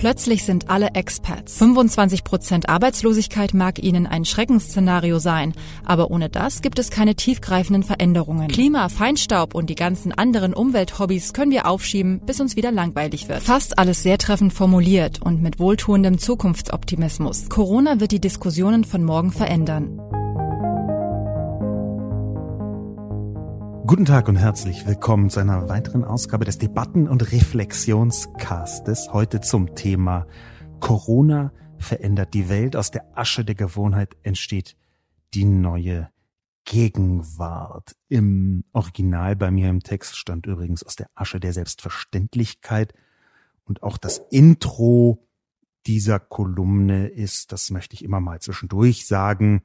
Plötzlich sind alle Expats. 25 Prozent Arbeitslosigkeit mag ihnen ein Schreckensszenario sein, aber ohne das gibt es keine tiefgreifenden Veränderungen. Klima, Feinstaub und die ganzen anderen Umwelthobbys können wir aufschieben, bis uns wieder langweilig wird. Fast alles sehr treffend formuliert und mit wohltuendem Zukunftsoptimismus. Corona wird die Diskussionen von morgen verändern. Guten Tag und herzlich willkommen zu einer weiteren Ausgabe des Debatten- und Reflexionscastes. Heute zum Thema Corona verändert die Welt. Aus der Asche der Gewohnheit entsteht die neue Gegenwart. Im Original bei mir im Text stand übrigens aus der Asche der Selbstverständlichkeit. Und auch das Intro dieser Kolumne ist, das möchte ich immer mal zwischendurch sagen,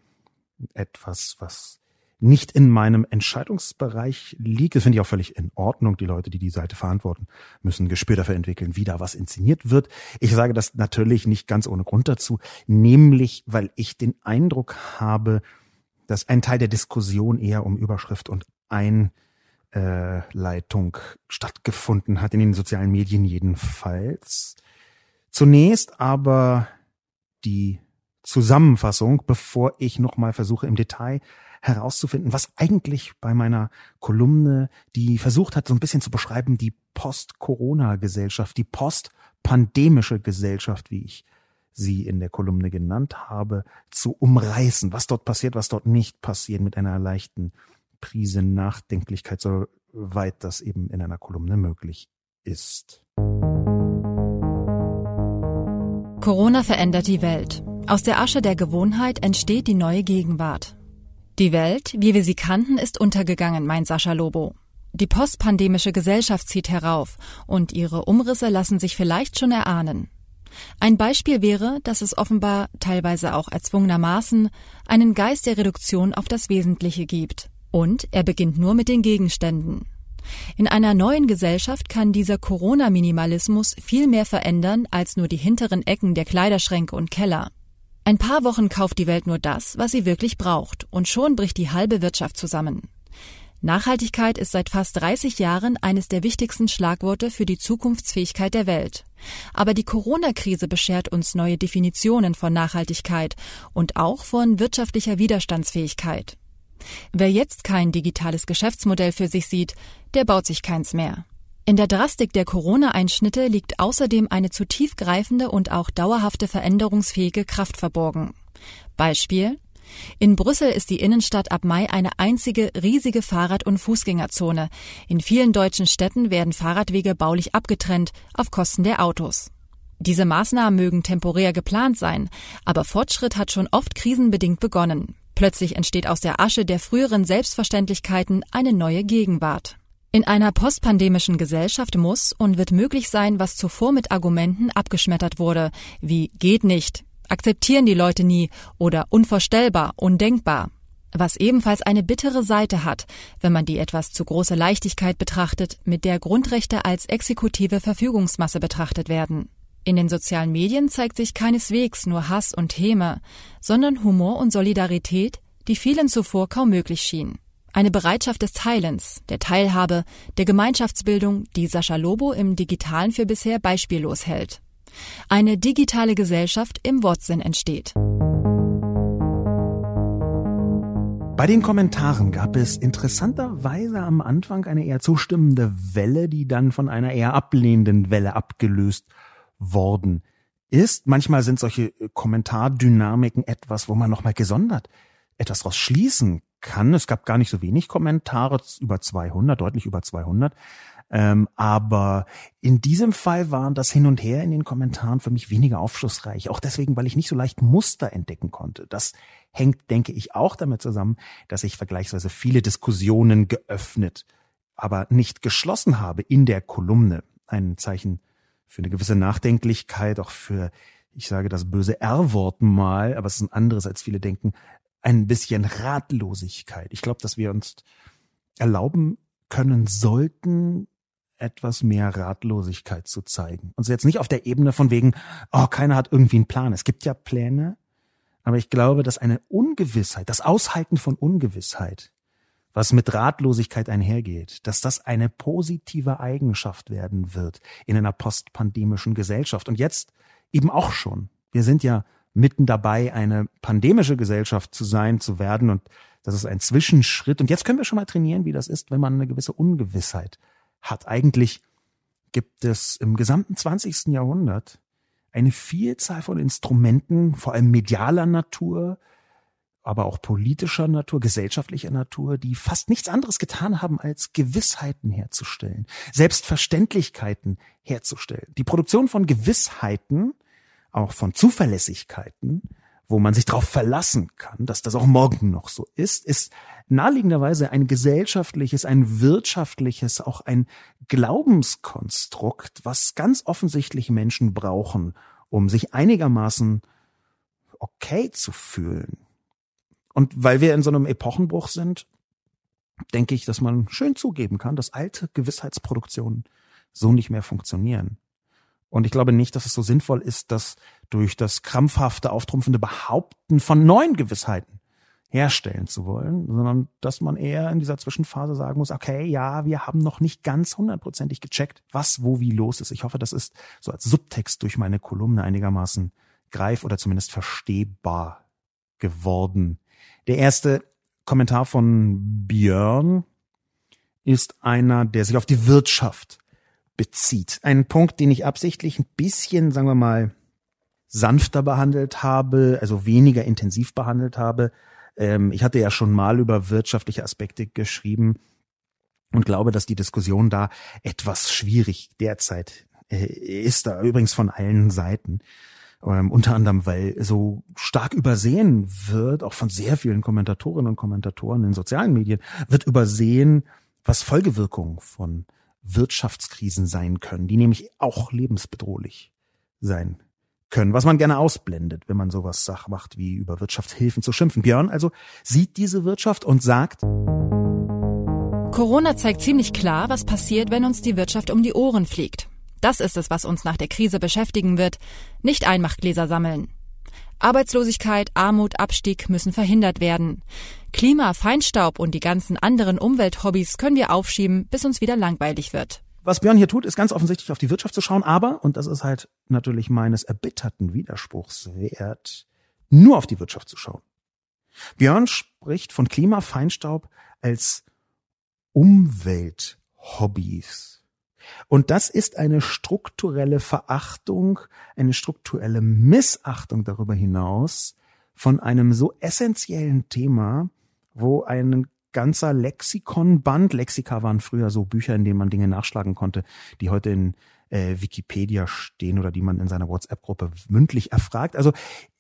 etwas, was nicht in meinem Entscheidungsbereich liegt. Das finde ich auch völlig in Ordnung. Die Leute, die die Seite verantworten, müssen ein Gespür dafür entwickeln, wie da was inszeniert wird. Ich sage das natürlich nicht ganz ohne Grund dazu, nämlich weil ich den Eindruck habe, dass ein Teil der Diskussion eher um Überschrift und Einleitung stattgefunden hat, in den sozialen Medien jedenfalls. Zunächst aber die Zusammenfassung, bevor ich nochmal versuche im Detail herauszufinden, was eigentlich bei meiner Kolumne, die versucht hat, so ein bisschen zu beschreiben, die Post-Corona-Gesellschaft, die post-pandemische Gesellschaft, wie ich sie in der Kolumne genannt habe, zu umreißen, was dort passiert, was dort nicht passiert, mit einer leichten Prise Nachdenklichkeit, soweit das eben in einer Kolumne möglich ist. Corona verändert die Welt. Aus der Asche der Gewohnheit entsteht die neue Gegenwart. Die Welt, wie wir sie kannten, ist untergegangen, meint Sascha Lobo. Die postpandemische Gesellschaft zieht herauf und ihre Umrisse lassen sich vielleicht schon erahnen. Ein Beispiel wäre, dass es offenbar, teilweise auch erzwungenermaßen, einen Geist der Reduktion auf das Wesentliche gibt. Und er beginnt nur mit den Gegenständen. In einer neuen Gesellschaft kann dieser Corona-Minimalismus viel mehr verändern als nur die hinteren Ecken der Kleiderschränke und Keller. Ein paar Wochen kauft die Welt nur das, was sie wirklich braucht, und schon bricht die halbe Wirtschaft zusammen. Nachhaltigkeit ist seit fast 30 Jahren eines der wichtigsten Schlagworte für die Zukunftsfähigkeit der Welt. Aber die Corona-Krise beschert uns neue Definitionen von Nachhaltigkeit und auch von wirtschaftlicher Widerstandsfähigkeit. Wer jetzt kein digitales Geschäftsmodell für sich sieht, der baut sich keins mehr. In der Drastik der Corona-Einschnitte liegt außerdem eine zu tiefgreifende und auch dauerhafte veränderungsfähige Kraft verborgen. Beispiel in Brüssel ist die Innenstadt ab Mai eine einzige riesige Fahrrad- und Fußgängerzone. In vielen deutschen Städten werden Fahrradwege baulich abgetrennt auf Kosten der Autos. Diese Maßnahmen mögen temporär geplant sein, aber Fortschritt hat schon oft krisenbedingt begonnen. Plötzlich entsteht aus der Asche der früheren Selbstverständlichkeiten eine neue Gegenwart. In einer postpandemischen Gesellschaft muss und wird möglich sein, was zuvor mit Argumenten abgeschmettert wurde, wie geht nicht, akzeptieren die Leute nie oder unvorstellbar, undenkbar. Was ebenfalls eine bittere Seite hat, wenn man die etwas zu große Leichtigkeit betrachtet, mit der Grundrechte als exekutive Verfügungsmasse betrachtet werden. In den sozialen Medien zeigt sich keineswegs nur Hass und Häme, sondern Humor und Solidarität, die vielen zuvor kaum möglich schien. Eine Bereitschaft des Teilens, der Teilhabe, der Gemeinschaftsbildung, die Sascha Lobo im Digitalen für bisher beispiellos hält. Eine digitale Gesellschaft im Wortsinn entsteht. Bei den Kommentaren gab es interessanterweise am Anfang eine eher zustimmende Welle, die dann von einer eher ablehnenden Welle abgelöst worden ist. Manchmal sind solche Kommentardynamiken etwas, wo man nochmal gesondert etwas daraus schließen kann. Es gab gar nicht so wenig Kommentare, über 200, deutlich über 200. Ähm, aber in diesem Fall waren das Hin und Her in den Kommentaren für mich weniger aufschlussreich. Auch deswegen, weil ich nicht so leicht Muster entdecken konnte. Das hängt, denke ich, auch damit zusammen, dass ich vergleichsweise viele Diskussionen geöffnet, aber nicht geschlossen habe in der Kolumne. Ein Zeichen für eine gewisse Nachdenklichkeit, auch für, ich sage das böse R-Wort mal, aber es ist ein anderes, als viele denken, ein bisschen Ratlosigkeit. Ich glaube, dass wir uns erlauben können sollten, etwas mehr Ratlosigkeit zu zeigen. Und jetzt nicht auf der Ebene von wegen, oh, keiner hat irgendwie einen Plan. Es gibt ja Pläne, aber ich glaube, dass eine Ungewissheit, das Aushalten von Ungewissheit, was mit Ratlosigkeit einhergeht, dass das eine positive Eigenschaft werden wird in einer postpandemischen Gesellschaft. Und jetzt eben auch schon. Wir sind ja mitten dabei, eine pandemische Gesellschaft zu sein, zu werden. Und das ist ein Zwischenschritt. Und jetzt können wir schon mal trainieren, wie das ist, wenn man eine gewisse Ungewissheit hat. Eigentlich gibt es im gesamten 20. Jahrhundert eine Vielzahl von Instrumenten, vor allem medialer Natur, aber auch politischer Natur, gesellschaftlicher Natur, die fast nichts anderes getan haben, als Gewissheiten herzustellen, Selbstverständlichkeiten herzustellen. Die Produktion von Gewissheiten auch von Zuverlässigkeiten, wo man sich darauf verlassen kann, dass das auch morgen noch so ist, ist naheliegenderweise ein gesellschaftliches, ein wirtschaftliches, auch ein Glaubenskonstrukt, was ganz offensichtlich Menschen brauchen, um sich einigermaßen okay zu fühlen. Und weil wir in so einem Epochenbruch sind, denke ich, dass man schön zugeben kann, dass alte Gewissheitsproduktionen so nicht mehr funktionieren. Und ich glaube nicht, dass es so sinnvoll ist, das durch das krampfhafte, auftrumpfende Behaupten von neuen Gewissheiten herstellen zu wollen, sondern dass man eher in dieser Zwischenphase sagen muss, okay, ja, wir haben noch nicht ganz hundertprozentig gecheckt, was, wo, wie los ist. Ich hoffe, das ist so als Subtext durch meine Kolumne einigermaßen greif oder zumindest verstehbar geworden. Der erste Kommentar von Björn ist einer, der sich auf die Wirtschaft bezieht. Ein Punkt, den ich absichtlich ein bisschen, sagen wir mal, sanfter behandelt habe, also weniger intensiv behandelt habe. Ähm, ich hatte ja schon mal über wirtschaftliche Aspekte geschrieben und glaube, dass die Diskussion da etwas schwierig derzeit äh, ist, da übrigens von allen Seiten. Ähm, unter anderem, weil so stark übersehen wird, auch von sehr vielen Kommentatorinnen und Kommentatoren in sozialen Medien, wird übersehen, was Folgewirkungen von Wirtschaftskrisen sein können, die nämlich auch lebensbedrohlich sein können, was man gerne ausblendet, wenn man sowas sagt, macht, wie über Wirtschaftshilfen zu schimpfen. Björn also sieht diese Wirtschaft und sagt, Corona zeigt ziemlich klar, was passiert, wenn uns die Wirtschaft um die Ohren fliegt. Das ist es, was uns nach der Krise beschäftigen wird, nicht Einmachgläser sammeln. Arbeitslosigkeit, Armut, Abstieg müssen verhindert werden. Klima, Feinstaub und die ganzen anderen Umwelthobbys können wir aufschieben, bis uns wieder langweilig wird. Was Björn hier tut, ist ganz offensichtlich auf die Wirtschaft zu schauen, aber, und das ist halt natürlich meines erbitterten Widerspruchs wert, nur auf die Wirtschaft zu schauen. Björn spricht von Klima, Feinstaub als Umwelthobbys. Und das ist eine strukturelle Verachtung, eine strukturelle Missachtung darüber hinaus von einem so essentiellen Thema, wo ein ganzer Lexikonband, Lexika waren früher so Bücher, in denen man Dinge nachschlagen konnte, die heute in äh, Wikipedia stehen oder die man in seiner WhatsApp-Gruppe mündlich erfragt. Also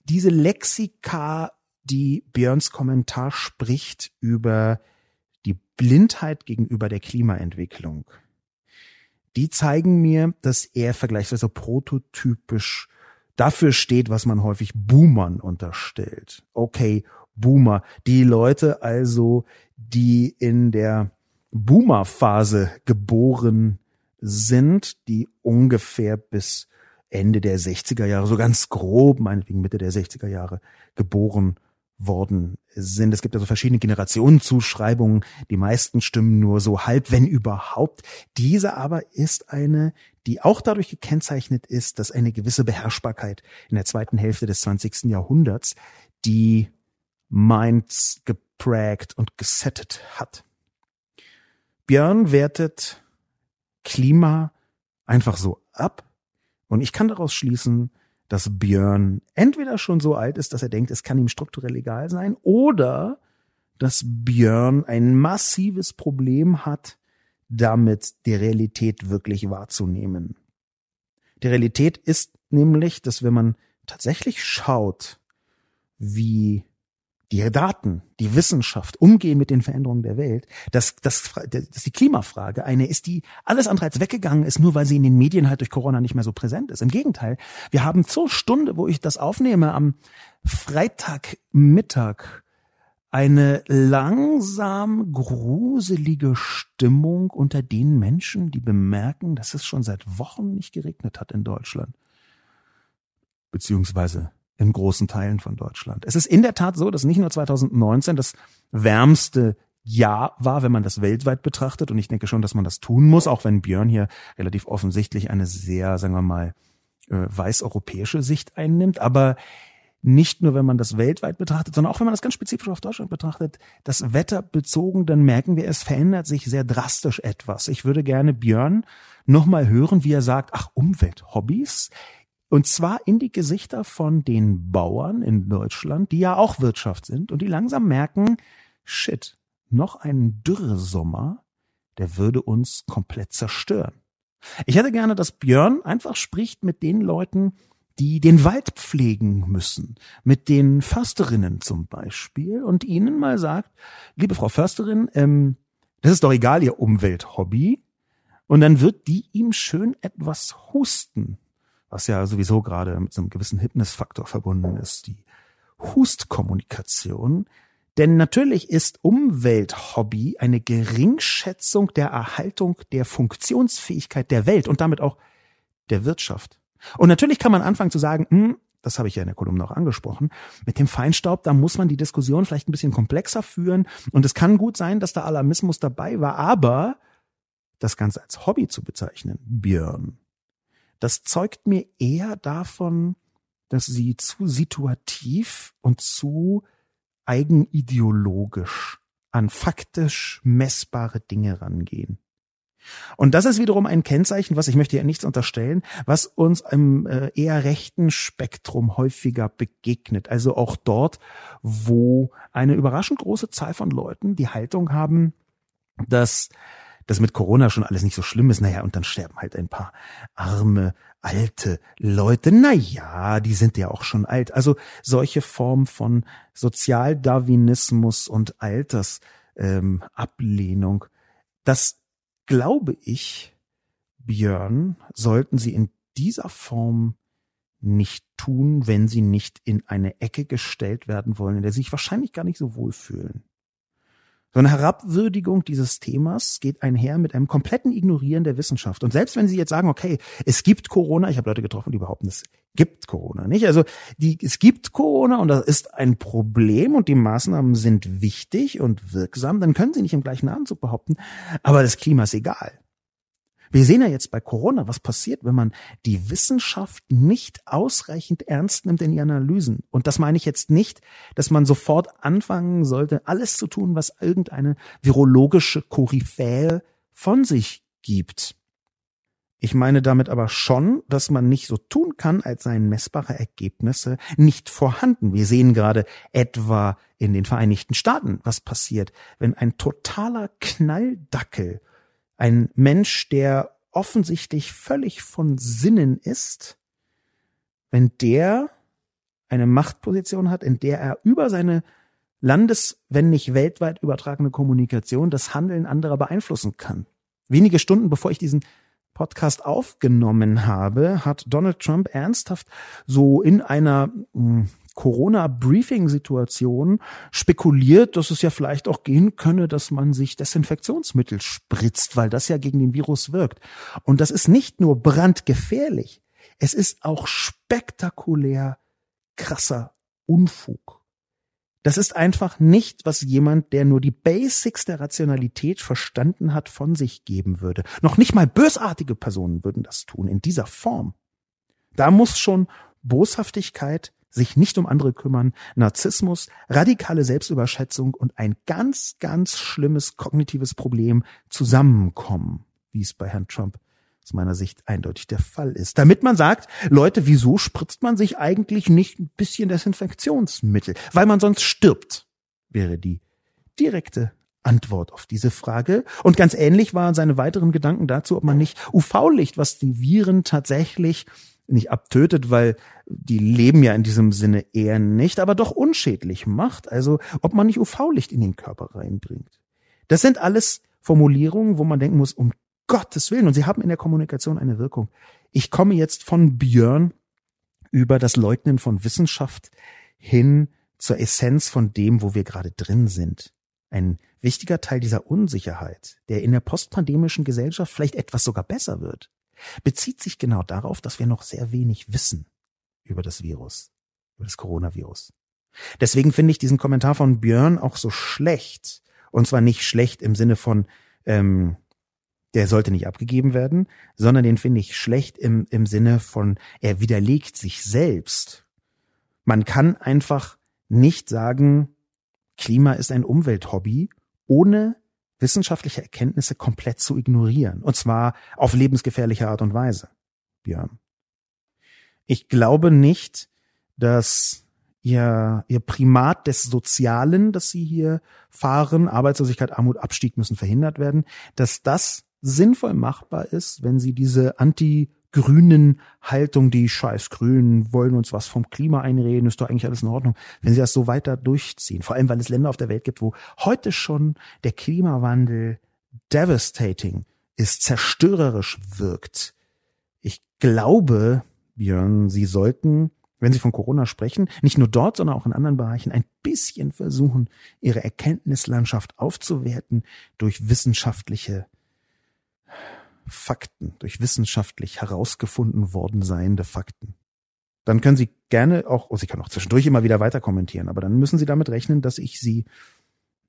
diese Lexika, die Björns Kommentar spricht über die Blindheit gegenüber der Klimaentwicklung die zeigen mir, dass er vergleichsweise prototypisch dafür steht, was man häufig Boomern unterstellt. Okay, Boomer. Die Leute also, die in der Boomer-Phase geboren sind, die ungefähr bis Ende der 60er Jahre, so ganz grob, meinetwegen Mitte der 60er Jahre geboren worden sind. Es gibt also verschiedene Generationenzuschreibungen. Die meisten stimmen nur so halb, wenn überhaupt. Diese aber ist eine, die auch dadurch gekennzeichnet ist, dass eine gewisse Beherrschbarkeit in der zweiten Hälfte des 20. Jahrhunderts die Minds geprägt und gesettet hat. Björn wertet Klima einfach so ab und ich kann daraus schließen, dass Björn entweder schon so alt ist, dass er denkt, es kann ihm strukturell egal sein, oder dass Björn ein massives Problem hat, damit die Realität wirklich wahrzunehmen. Die Realität ist nämlich, dass wenn man tatsächlich schaut, wie die Daten, die Wissenschaft umgehen mit den Veränderungen der Welt, dass, dass, dass die Klimafrage eine ist, die alles andere als weggegangen ist, nur weil sie in den Medien halt durch Corona nicht mehr so präsent ist. Im Gegenteil, wir haben zur Stunde, wo ich das aufnehme, am Freitagmittag eine langsam gruselige Stimmung unter den Menschen, die bemerken, dass es schon seit Wochen nicht geregnet hat in Deutschland. Beziehungsweise in großen Teilen von Deutschland. Es ist in der Tat so, dass nicht nur 2019 das wärmste Jahr war, wenn man das weltweit betrachtet. Und ich denke schon, dass man das tun muss, auch wenn Björn hier relativ offensichtlich eine sehr, sagen wir mal, äh, weiß-europäische Sicht einnimmt. Aber nicht nur, wenn man das weltweit betrachtet, sondern auch wenn man das ganz spezifisch auf Deutschland betrachtet, das Wetter bezogen, dann merken wir, es verändert sich sehr drastisch etwas. Ich würde gerne Björn nochmal hören, wie er sagt, ach, Umwelthobbys. Und zwar in die Gesichter von den Bauern in Deutschland, die ja auch Wirtschaft sind und die langsam merken, shit, noch ein Dürresommer, der würde uns komplett zerstören. Ich hätte gerne, dass Björn einfach spricht mit den Leuten, die den Wald pflegen müssen, mit den Försterinnen zum Beispiel, und ihnen mal sagt, liebe Frau Försterin, ähm, das ist doch egal, Ihr Umwelthobby. Und dann wird die ihm schön etwas husten, was ja sowieso gerade mit so einem gewissen Hypnisfaktor verbunden ist, die Hustkommunikation. Denn natürlich ist Umwelthobby eine Geringschätzung der Erhaltung der Funktionsfähigkeit der Welt und damit auch der Wirtschaft. Und natürlich kann man anfangen zu sagen, hm, das habe ich ja in der Kolumne auch angesprochen, mit dem Feinstaub, da muss man die Diskussion vielleicht ein bisschen komplexer führen. Und es kann gut sein, dass da Alarmismus dabei war, aber das Ganze als Hobby zu bezeichnen, Björn, das zeugt mir eher davon, dass sie zu situativ und zu eigenideologisch an faktisch messbare Dinge rangehen. Und das ist wiederum ein Kennzeichen, was ich möchte ja nichts unterstellen, was uns im äh, eher rechten Spektrum häufiger begegnet. Also auch dort, wo eine überraschend große Zahl von Leuten die Haltung haben, dass das mit Corona schon alles nicht so schlimm ist. Naja, und dann sterben halt ein paar arme, alte Leute. Naja, die sind ja auch schon alt. Also solche Form von Sozialdarwinismus und Altersablehnung, ähm, das glaube ich, Björn, sollten Sie in dieser Form nicht tun, wenn Sie nicht in eine Ecke gestellt werden wollen, in der Sie sich wahrscheinlich gar nicht so wohlfühlen. So eine Herabwürdigung dieses Themas geht einher mit einem kompletten Ignorieren der Wissenschaft. Und selbst wenn Sie jetzt sagen, okay, es gibt Corona, ich habe Leute getroffen, die behaupten, es gibt Corona nicht. Also die, es gibt Corona und das ist ein Problem und die Maßnahmen sind wichtig und wirksam, dann können Sie nicht im gleichen Atemzug behaupten, aber das Klima ist egal. Wir sehen ja jetzt bei Corona, was passiert, wenn man die Wissenschaft nicht ausreichend ernst nimmt in ihren Analysen. Und das meine ich jetzt nicht, dass man sofort anfangen sollte, alles zu tun, was irgendeine virologische Koryphäe von sich gibt. Ich meine damit aber schon, dass man nicht so tun kann, als seien messbare Ergebnisse nicht vorhanden. Wir sehen gerade etwa in den Vereinigten Staaten, was passiert, wenn ein totaler Knalldackel ein Mensch, der offensichtlich völlig von Sinnen ist, wenn der eine Machtposition hat, in der er über seine landes-, wenn nicht weltweit übertragene Kommunikation das Handeln anderer beeinflussen kann. Wenige Stunden bevor ich diesen Podcast aufgenommen habe, hat Donald Trump ernsthaft so in einer hm, Corona-Briefing-Situation spekuliert, dass es ja vielleicht auch gehen könne, dass man sich Desinfektionsmittel spritzt, weil das ja gegen den Virus wirkt. Und das ist nicht nur brandgefährlich, es ist auch spektakulär krasser Unfug. Das ist einfach nicht, was jemand, der nur die Basics der Rationalität verstanden hat, von sich geben würde. Noch nicht mal bösartige Personen würden das tun in dieser Form. Da muss schon Boshaftigkeit, sich nicht um andere kümmern, Narzissmus, radikale Selbstüberschätzung und ein ganz, ganz schlimmes kognitives Problem zusammenkommen, wie es bei Herrn Trump aus meiner Sicht eindeutig der Fall ist. Damit man sagt, Leute, wieso spritzt man sich eigentlich nicht ein bisschen Desinfektionsmittel? Weil man sonst stirbt, wäre die direkte Antwort auf diese Frage. Und ganz ähnlich waren seine weiteren Gedanken dazu, ob man nicht UV-Licht, was die Viren tatsächlich nicht abtötet, weil die leben ja in diesem Sinne eher nicht, aber doch unschädlich macht. Also ob man nicht UV-Licht in den Körper reinbringt. Das sind alles Formulierungen, wo man denken muss, um Gottes Willen. Und sie haben in der Kommunikation eine Wirkung. Ich komme jetzt von Björn über das Leugnen von Wissenschaft hin zur Essenz von dem, wo wir gerade drin sind. Ein wichtiger Teil dieser Unsicherheit, der in der postpandemischen Gesellschaft vielleicht etwas sogar besser wird, bezieht sich genau darauf, dass wir noch sehr wenig wissen über das Virus, über das Coronavirus. Deswegen finde ich diesen Kommentar von Björn auch so schlecht. Und zwar nicht schlecht im Sinne von, ähm, der sollte nicht abgegeben werden, sondern den finde ich schlecht im, im Sinne von, er widerlegt sich selbst. Man kann einfach nicht sagen, Klima ist ein Umwelthobby, ohne wissenschaftliche Erkenntnisse komplett zu ignorieren. Und zwar auf lebensgefährliche Art und Weise. Björn. Ich glaube nicht, dass ihr, ihr Primat des Sozialen, das sie hier fahren, Arbeitslosigkeit, Armut, Abstieg müssen verhindert werden, dass das sinnvoll machbar ist, wenn sie diese anti-grünen Haltung, die scheiß Grünen wollen uns was vom Klima einreden, ist doch eigentlich alles in Ordnung, wenn sie das so weiter durchziehen. Vor allem, weil es Länder auf der Welt gibt, wo heute schon der Klimawandel devastating ist, zerstörerisch wirkt. Ich glaube, Björn, Sie sollten wenn Sie von Corona sprechen, nicht nur dort, sondern auch in anderen Bereichen ein bisschen versuchen, Ihre Erkenntnislandschaft aufzuwerten durch wissenschaftliche Fakten, durch wissenschaftlich herausgefunden worden seiende Fakten. Dann können Sie gerne auch, oh, Sie können auch zwischendurch immer wieder weiter kommentieren, aber dann müssen Sie damit rechnen, dass ich Sie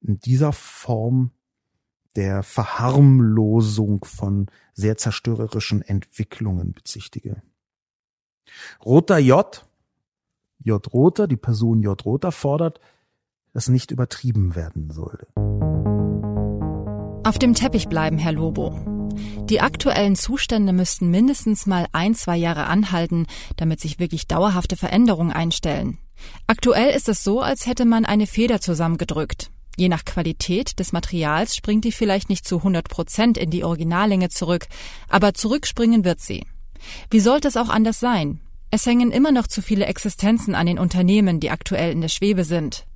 in dieser Form der Verharmlosung von sehr zerstörerischen Entwicklungen bezichtige. Roter J J. Rother, die Person J. Rother fordert, dass nicht übertrieben werden solle. Auf dem Teppich bleiben, Herr Lobo. Die aktuellen Zustände müssten mindestens mal ein, zwei Jahre anhalten, damit sich wirklich dauerhafte Veränderungen einstellen. Aktuell ist es so, als hätte man eine Feder zusammengedrückt. Je nach Qualität des Materials springt die vielleicht nicht zu 100 Prozent in die Originallänge zurück, aber zurückspringen wird sie. Wie sollte es auch anders sein? Es hängen immer noch zu viele Existenzen an den Unternehmen, die aktuell in der Schwebe sind.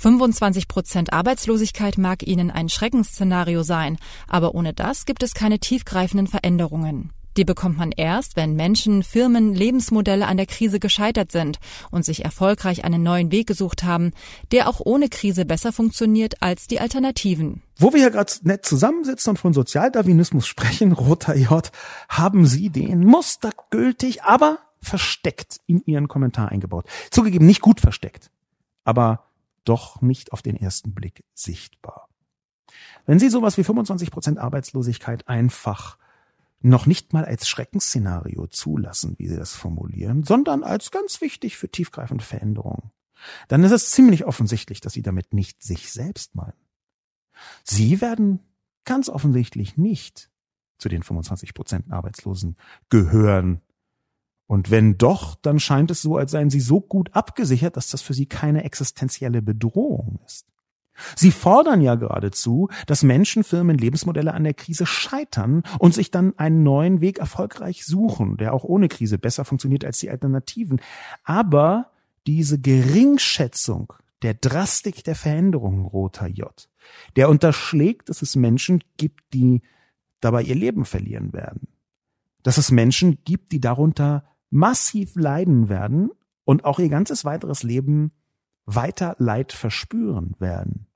25 Prozent Arbeitslosigkeit mag Ihnen ein Schreckensszenario sein, aber ohne das gibt es keine tiefgreifenden Veränderungen. Die bekommt man erst, wenn Menschen, Firmen, Lebensmodelle an der Krise gescheitert sind und sich erfolgreich einen neuen Weg gesucht haben, der auch ohne Krise besser funktioniert als die Alternativen. Wo wir hier gerade nett zusammensitzen und von Sozialdarwinismus sprechen, Roter J, haben Sie den mustergültig, aber versteckt in ihren Kommentar eingebaut. Zugegeben, nicht gut versteckt, aber doch nicht auf den ersten Blick sichtbar. Wenn Sie sowas wie 25 Prozent Arbeitslosigkeit einfach noch nicht mal als Schreckensszenario zulassen, wie Sie das formulieren, sondern als ganz wichtig für tiefgreifende Veränderungen, dann ist es ziemlich offensichtlich, dass Sie damit nicht sich selbst meinen. Sie werden ganz offensichtlich nicht zu den 25 Prozent Arbeitslosen gehören, und wenn doch, dann scheint es so, als seien sie so gut abgesichert, dass das für sie keine existenzielle Bedrohung ist. Sie fordern ja geradezu, dass Menschen, Firmen, Lebensmodelle an der Krise scheitern und sich dann einen neuen Weg erfolgreich suchen, der auch ohne Krise besser funktioniert als die Alternativen. Aber diese Geringschätzung der Drastik der Veränderungen, roter J, der unterschlägt, dass es Menschen gibt, die dabei ihr Leben verlieren werden. Dass es Menschen gibt, die darunter massiv leiden werden und auch ihr ganzes weiteres Leben weiter Leid verspüren werden.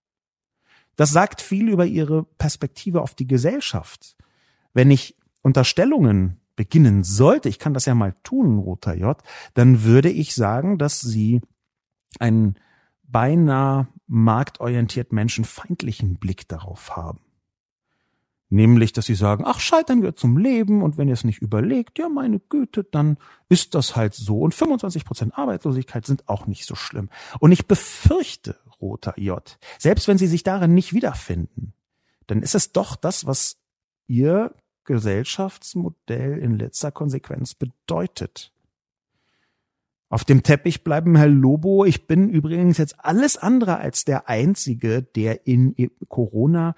Das sagt viel über ihre Perspektive auf die Gesellschaft. Wenn ich Unterstellungen beginnen sollte, ich kann das ja mal tun, Roter J, dann würde ich sagen, dass sie einen beinahe marktorientiert menschenfeindlichen Blick darauf haben. Nämlich, dass sie sagen, ach, Scheitern gehört zum Leben und wenn ihr es nicht überlegt, ja, meine Güte, dann ist das halt so. Und 25 Prozent Arbeitslosigkeit sind auch nicht so schlimm. Und ich befürchte, roter J, selbst wenn sie sich darin nicht wiederfinden, dann ist es doch das, was ihr Gesellschaftsmodell in letzter Konsequenz bedeutet. Auf dem Teppich bleiben, Herr Lobo. Ich bin übrigens jetzt alles andere als der Einzige, der in Corona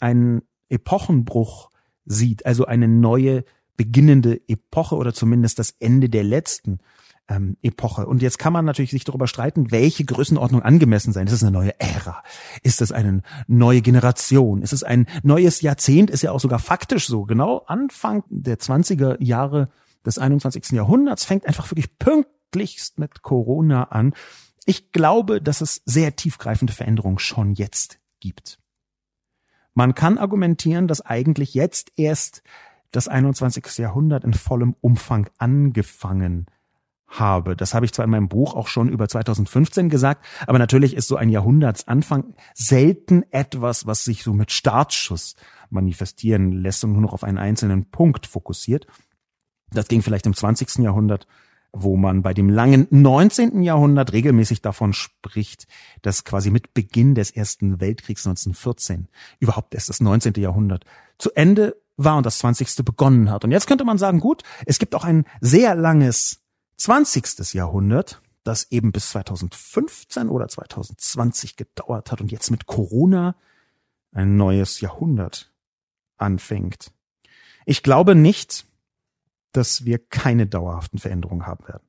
einen Epochenbruch sieht, also eine neue beginnende Epoche oder zumindest das Ende der letzten ähm, Epoche. Und jetzt kann man natürlich sich darüber streiten, welche Größenordnung angemessen sein. Ist es eine neue Ära? Ist es eine neue Generation? Ist es ein neues Jahrzehnt? Ist ja auch sogar faktisch so. Genau Anfang der 20er Jahre des 21. Jahrhunderts fängt einfach wirklich pünktlichst mit Corona an Ich glaube, dass es sehr tiefgreifende Veränderungen schon jetzt gibt. Man kann argumentieren, dass eigentlich jetzt erst das 21. Jahrhundert in vollem Umfang angefangen habe. Das habe ich zwar in meinem Buch auch schon über 2015 gesagt, aber natürlich ist so ein Jahrhundertsanfang selten etwas, was sich so mit Startschuss manifestieren lässt und nur noch auf einen einzelnen Punkt fokussiert. Das ging vielleicht im 20. Jahrhundert, wo man bei dem langen 19. Jahrhundert regelmäßig davon spricht, dass quasi mit Beginn des Ersten Weltkriegs 1914 überhaupt erst das 19. Jahrhundert zu Ende war und das 20. begonnen hat. Und jetzt könnte man sagen, gut, es gibt auch ein sehr langes 20. Jahrhundert, das eben bis 2015 oder 2020 gedauert hat und jetzt mit Corona ein neues Jahrhundert anfängt. Ich glaube nicht, dass wir keine dauerhaften Veränderungen haben werden.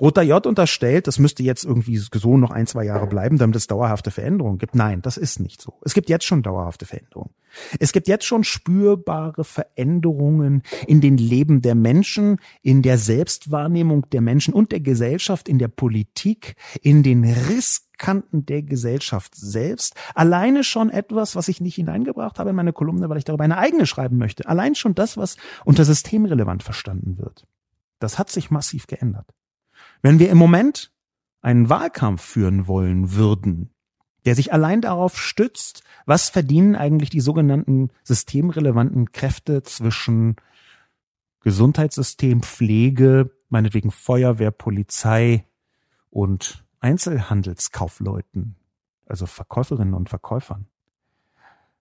Roter J unterstellt, das müsste jetzt irgendwie so noch ein, zwei Jahre bleiben, damit es dauerhafte Veränderungen gibt. Nein, das ist nicht so. Es gibt jetzt schon dauerhafte Veränderungen. Es gibt jetzt schon spürbare Veränderungen in den Leben der Menschen, in der Selbstwahrnehmung der Menschen und der Gesellschaft, in der Politik, in den Risskanten der Gesellschaft selbst. Alleine schon etwas, was ich nicht hineingebracht habe in meine Kolumne, weil ich darüber eine eigene schreiben möchte. Allein schon das, was unter systemrelevant verstanden wird. Das hat sich massiv geändert. Wenn wir im Moment einen Wahlkampf führen wollen würden, der sich allein darauf stützt, was verdienen eigentlich die sogenannten systemrelevanten Kräfte zwischen Gesundheitssystem, Pflege, meinetwegen Feuerwehr, Polizei und Einzelhandelskaufleuten, also Verkäuferinnen und Verkäufern.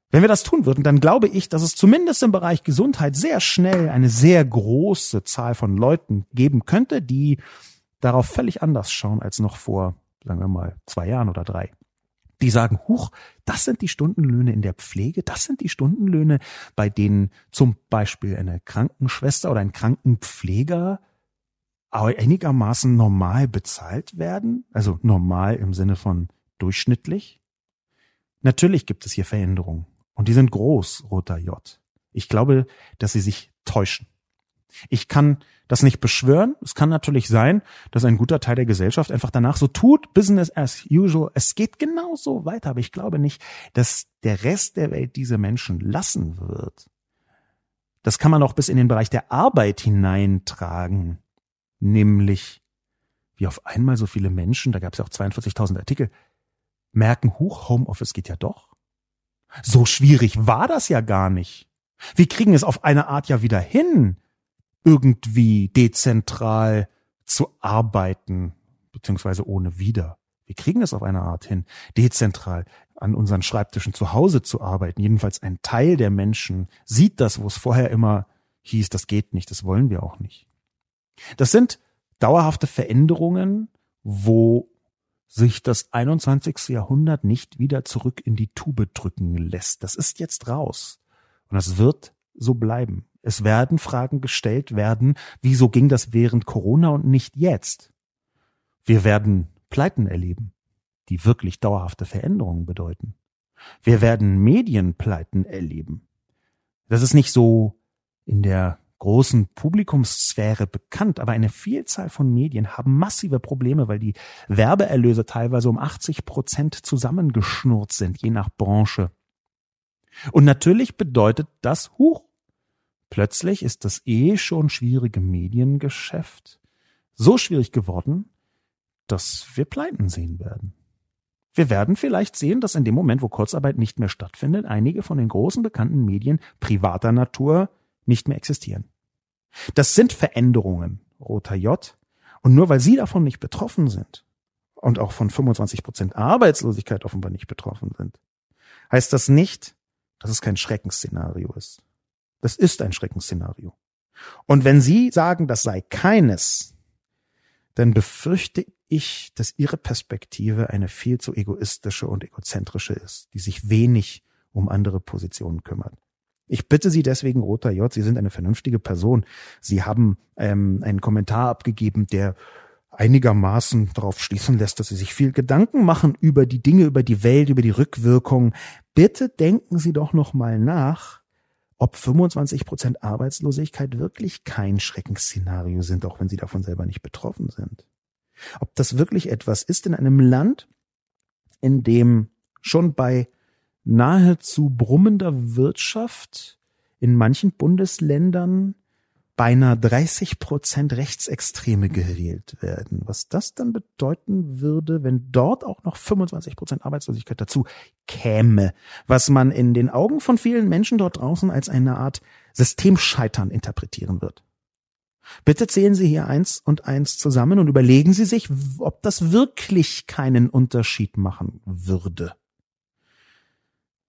Wenn wir das tun würden, dann glaube ich, dass es zumindest im Bereich Gesundheit sehr schnell eine sehr große Zahl von Leuten geben könnte, die darauf völlig anders schauen als noch vor, sagen wir mal, zwei Jahren oder drei. Die sagen, huch, das sind die Stundenlöhne in der Pflege, das sind die Stundenlöhne, bei denen zum Beispiel eine Krankenschwester oder ein Krankenpfleger einigermaßen normal bezahlt werden, also normal im Sinne von durchschnittlich. Natürlich gibt es hier Veränderungen und die sind groß, roter J. Ich glaube, dass sie sich täuschen. Ich kann das nicht beschwören. Es kann natürlich sein, dass ein guter Teil der Gesellschaft einfach danach so tut, Business as usual. Es geht genauso weiter, aber ich glaube nicht, dass der Rest der Welt diese Menschen lassen wird. Das kann man auch bis in den Bereich der Arbeit hineintragen, nämlich wie auf einmal so viele Menschen, da gab es ja auch 42.000 Artikel, merken, huch, Homeoffice geht ja doch. So schwierig war das ja gar nicht. Wir kriegen es auf eine Art ja wieder hin, irgendwie dezentral zu arbeiten, beziehungsweise ohne wieder. Wir kriegen es auf eine Art hin, dezentral an unseren Schreibtischen zu Hause zu arbeiten. Jedenfalls ein Teil der Menschen sieht das, wo es vorher immer hieß, das geht nicht, das wollen wir auch nicht. Das sind dauerhafte Veränderungen, wo sich das 21. Jahrhundert nicht wieder zurück in die Tube drücken lässt. Das ist jetzt raus. Und das wird so bleiben. Es werden Fragen gestellt werden, wieso ging das während Corona und nicht jetzt? Wir werden Pleiten erleben, die wirklich dauerhafte Veränderungen bedeuten. Wir werden Medienpleiten erleben. Das ist nicht so in der großen Publikumssphäre bekannt, aber eine Vielzahl von Medien haben massive Probleme, weil die Werbeerlöse teilweise um 80 Prozent zusammengeschnurrt sind, je nach Branche. Und natürlich bedeutet das, huch, Plötzlich ist das eh schon schwierige Mediengeschäft so schwierig geworden, dass wir Pleiten sehen werden. Wir werden vielleicht sehen, dass in dem Moment, wo Kurzarbeit nicht mehr stattfindet, einige von den großen bekannten Medien privater Natur nicht mehr existieren. Das sind Veränderungen, roter J. Und nur weil Sie davon nicht betroffen sind und auch von 25 Prozent Arbeitslosigkeit offenbar nicht betroffen sind, heißt das nicht, dass es kein Schreckensszenario ist. Das ist ein Schreckensszenario. Und wenn Sie sagen, das sei keines, dann befürchte ich, dass Ihre Perspektive eine viel zu egoistische und egozentrische ist, die sich wenig um andere Positionen kümmert. Ich bitte Sie deswegen, Roter J, Sie sind eine vernünftige Person. Sie haben ähm, einen Kommentar abgegeben, der einigermaßen darauf schließen lässt, dass Sie sich viel Gedanken machen über die Dinge, über die Welt, über die Rückwirkungen. Bitte denken Sie doch noch mal nach, ob 25 Prozent Arbeitslosigkeit wirklich kein Schreckensszenario sind, auch wenn sie davon selber nicht betroffen sind. Ob das wirklich etwas ist in einem Land, in dem schon bei nahezu brummender Wirtschaft in manchen Bundesländern beinahe 30 Prozent Rechtsextreme gewählt werden. Was das dann bedeuten würde, wenn dort auch noch 25 Prozent Arbeitslosigkeit dazu käme, was man in den Augen von vielen Menschen dort draußen als eine Art Systemscheitern interpretieren wird. Bitte zählen Sie hier eins und eins zusammen und überlegen Sie sich, ob das wirklich keinen Unterschied machen würde.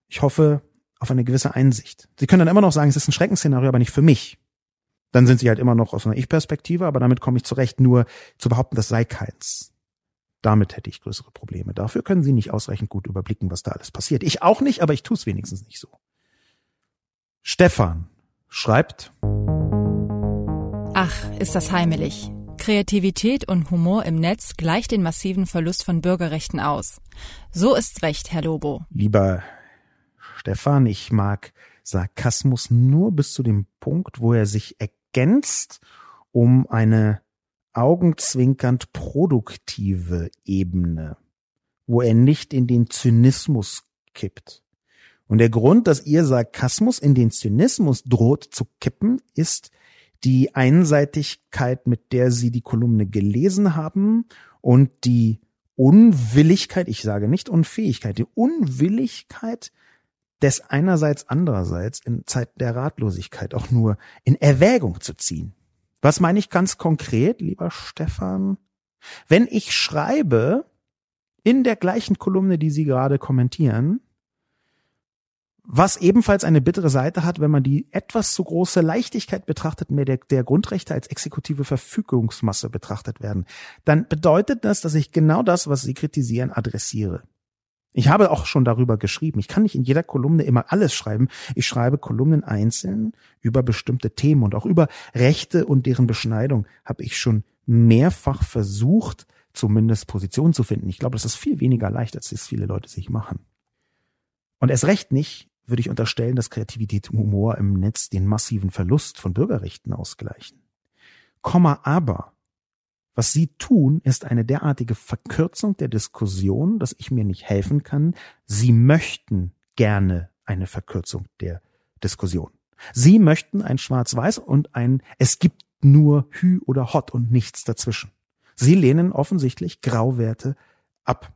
Ich hoffe auf eine gewisse Einsicht. Sie können dann immer noch sagen, es ist ein Schreckensszenario, aber nicht für mich dann sind sie halt immer noch aus einer Ich-Perspektive, aber damit komme ich zurecht, nur zu behaupten, das sei keins. Damit hätte ich größere Probleme. Dafür können sie nicht ausreichend gut überblicken, was da alles passiert. Ich auch nicht, aber ich tue es wenigstens nicht so. Stefan schreibt. Ach, ist das heimelig. Kreativität und Humor im Netz gleicht den massiven Verlust von Bürgerrechten aus. So ist's recht, Herr Lobo. Lieber Stefan, ich mag Sarkasmus nur bis zu dem Punkt, wo er sich ergänzt um eine augenzwinkernd produktive Ebene, wo er nicht in den Zynismus kippt. Und der Grund, dass ihr Sarkasmus in den Zynismus droht zu kippen, ist die Einseitigkeit, mit der sie die Kolumne gelesen haben und die Unwilligkeit, ich sage nicht Unfähigkeit, die Unwilligkeit, des einerseits andererseits in Zeiten der Ratlosigkeit auch nur in Erwägung zu ziehen. Was meine ich ganz konkret, lieber Stefan? Wenn ich schreibe in der gleichen Kolumne, die Sie gerade kommentieren, was ebenfalls eine bittere Seite hat, wenn man die etwas zu große Leichtigkeit betrachtet, mehr der, der Grundrechte als exekutive Verfügungsmasse betrachtet werden, dann bedeutet das, dass ich genau das, was Sie kritisieren, adressiere. Ich habe auch schon darüber geschrieben. Ich kann nicht in jeder Kolumne immer alles schreiben. Ich schreibe Kolumnen einzeln über bestimmte Themen und auch über Rechte und deren Beschneidung habe ich schon mehrfach versucht, zumindest Positionen zu finden. Ich glaube, das ist viel weniger leicht, als es viele Leute sich machen. Und erst recht nicht würde ich unterstellen, dass Kreativität und Humor im Netz den massiven Verlust von Bürgerrechten ausgleichen. Komma aber was Sie tun, ist eine derartige Verkürzung der Diskussion, dass ich mir nicht helfen kann. Sie möchten gerne eine Verkürzung der Diskussion. Sie möchten ein Schwarz-Weiß und ein Es gibt nur Hü oder Hot und nichts dazwischen. Sie lehnen offensichtlich Grauwerte ab.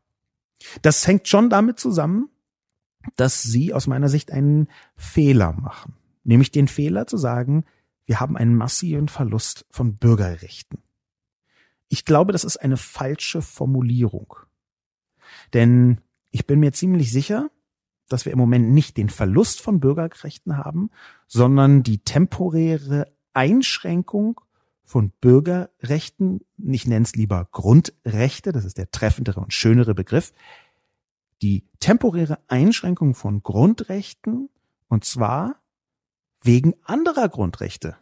Das hängt schon damit zusammen, dass Sie aus meiner Sicht einen Fehler machen. Nämlich den Fehler zu sagen, wir haben einen massiven Verlust von Bürgerrechten. Ich glaube, das ist eine falsche Formulierung. Denn ich bin mir ziemlich sicher, dass wir im Moment nicht den Verlust von Bürgerrechten haben, sondern die temporäre Einschränkung von Bürgerrechten, ich nenne es lieber Grundrechte, das ist der treffendere und schönere Begriff, die temporäre Einschränkung von Grundrechten, und zwar wegen anderer Grundrechte.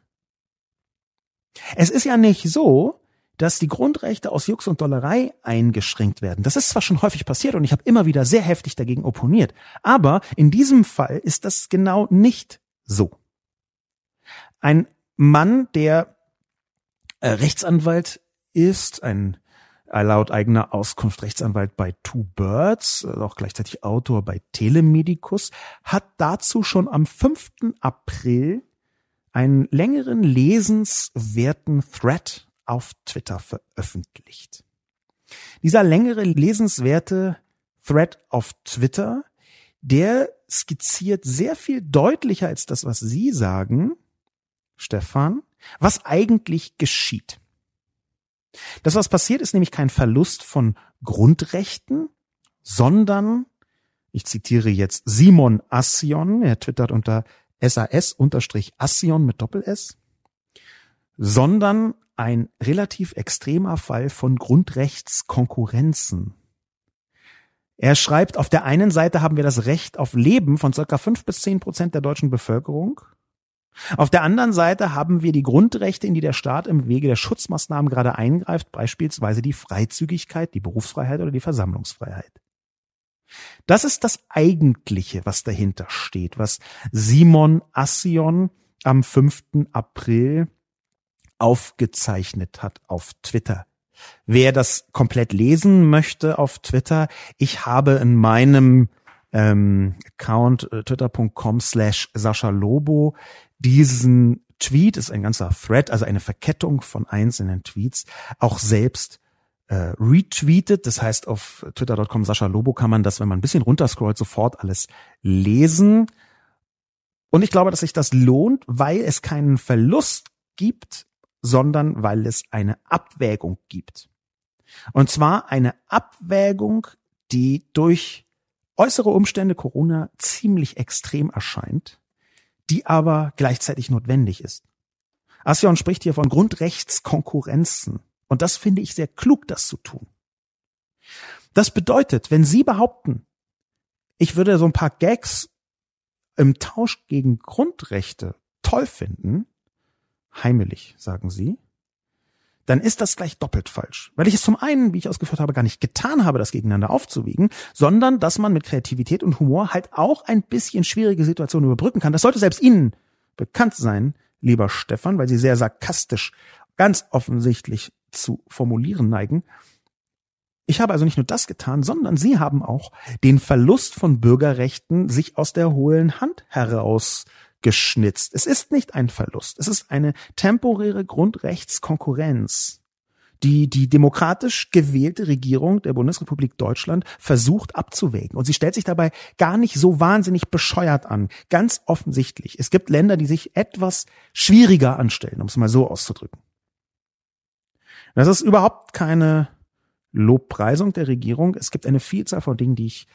Es ist ja nicht so, dass die Grundrechte aus Jux und Dollerei eingeschränkt werden. Das ist zwar schon häufig passiert und ich habe immer wieder sehr heftig dagegen opponiert, aber in diesem Fall ist das genau nicht so. Ein Mann, der äh, Rechtsanwalt ist, ein laut eigener Auskunft Rechtsanwalt bei Two Birds, äh, auch gleichzeitig Autor bei Telemedicus, hat dazu schon am 5. April einen längeren lesenswerten Thread auf Twitter veröffentlicht. Dieser längere lesenswerte Thread auf Twitter, der skizziert sehr viel deutlicher als das, was Sie sagen, Stefan, was eigentlich geschieht. Das, was passiert, ist nämlich kein Verlust von Grundrechten, sondern, ich zitiere jetzt Simon Assion, er twittert unter SAS-Assion mit Doppel-S, sondern ein relativ extremer Fall von Grundrechtskonkurrenzen. Er schreibt, auf der einen Seite haben wir das Recht auf Leben von circa fünf bis zehn Prozent der deutschen Bevölkerung. Auf der anderen Seite haben wir die Grundrechte, in die der Staat im Wege der Schutzmaßnahmen gerade eingreift, beispielsweise die Freizügigkeit, die Berufsfreiheit oder die Versammlungsfreiheit. Das ist das Eigentliche, was dahinter steht, was Simon Assion am 5. April aufgezeichnet hat auf Twitter. Wer das komplett lesen möchte auf Twitter, ich habe in meinem ähm, Account äh, twitter.com slash Sascha Lobo diesen Tweet, ist ein ganzer Thread, also eine Verkettung von einzelnen Tweets, auch selbst äh, retweetet. Das heißt, auf twitter.com Sascha Lobo kann man das, wenn man ein bisschen runterscrollt, sofort alles lesen. Und ich glaube, dass sich das lohnt, weil es keinen Verlust gibt, sondern weil es eine Abwägung gibt. Und zwar eine Abwägung, die durch äußere Umstände Corona ziemlich extrem erscheint, die aber gleichzeitig notwendig ist. Assion spricht hier von Grundrechtskonkurrenzen. Und das finde ich sehr klug, das zu tun. Das bedeutet, wenn Sie behaupten, ich würde so ein paar Gags im Tausch gegen Grundrechte toll finden, heimelig, sagen Sie, dann ist das gleich doppelt falsch. Weil ich es zum einen, wie ich ausgeführt habe, gar nicht getan habe, das gegeneinander aufzuwiegen, sondern dass man mit Kreativität und Humor halt auch ein bisschen schwierige Situationen überbrücken kann. Das sollte selbst Ihnen bekannt sein, lieber Stefan, weil Sie sehr sarkastisch, ganz offensichtlich zu formulieren neigen. Ich habe also nicht nur das getan, sondern Sie haben auch den Verlust von Bürgerrechten sich aus der hohlen Hand heraus geschnitzt. Es ist nicht ein Verlust. Es ist eine temporäre Grundrechtskonkurrenz, die die demokratisch gewählte Regierung der Bundesrepublik Deutschland versucht abzuwägen. Und sie stellt sich dabei gar nicht so wahnsinnig bescheuert an. Ganz offensichtlich. Es gibt Länder, die sich etwas schwieriger anstellen, um es mal so auszudrücken. Das ist überhaupt keine Lobpreisung der Regierung. Es gibt eine Vielzahl von Dingen, die ich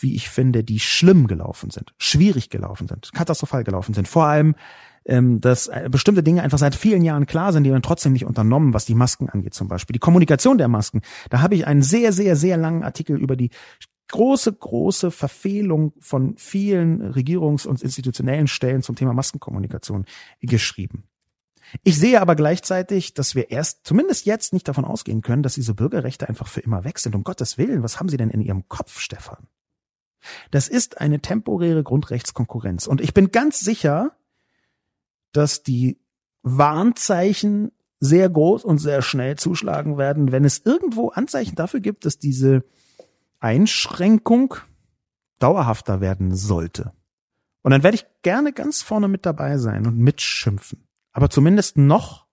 wie ich finde, die schlimm gelaufen sind, schwierig gelaufen sind, katastrophal gelaufen sind. Vor allem, ähm, dass äh, bestimmte Dinge einfach seit vielen Jahren klar sind, die man trotzdem nicht unternommen, was die Masken angeht zum Beispiel. Die Kommunikation der Masken. Da habe ich einen sehr, sehr, sehr langen Artikel über die große, große Verfehlung von vielen Regierungs- und institutionellen Stellen zum Thema Maskenkommunikation geschrieben. Ich sehe aber gleichzeitig, dass wir erst, zumindest jetzt, nicht davon ausgehen können, dass diese Bürgerrechte einfach für immer weg sind. Um Gottes Willen, was haben Sie denn in Ihrem Kopf, Stefan? Das ist eine temporäre Grundrechtskonkurrenz. Und ich bin ganz sicher, dass die Warnzeichen sehr groß und sehr schnell zuschlagen werden, wenn es irgendwo Anzeichen dafür gibt, dass diese Einschränkung dauerhafter werden sollte. Und dann werde ich gerne ganz vorne mit dabei sein und mitschimpfen. Aber zumindest noch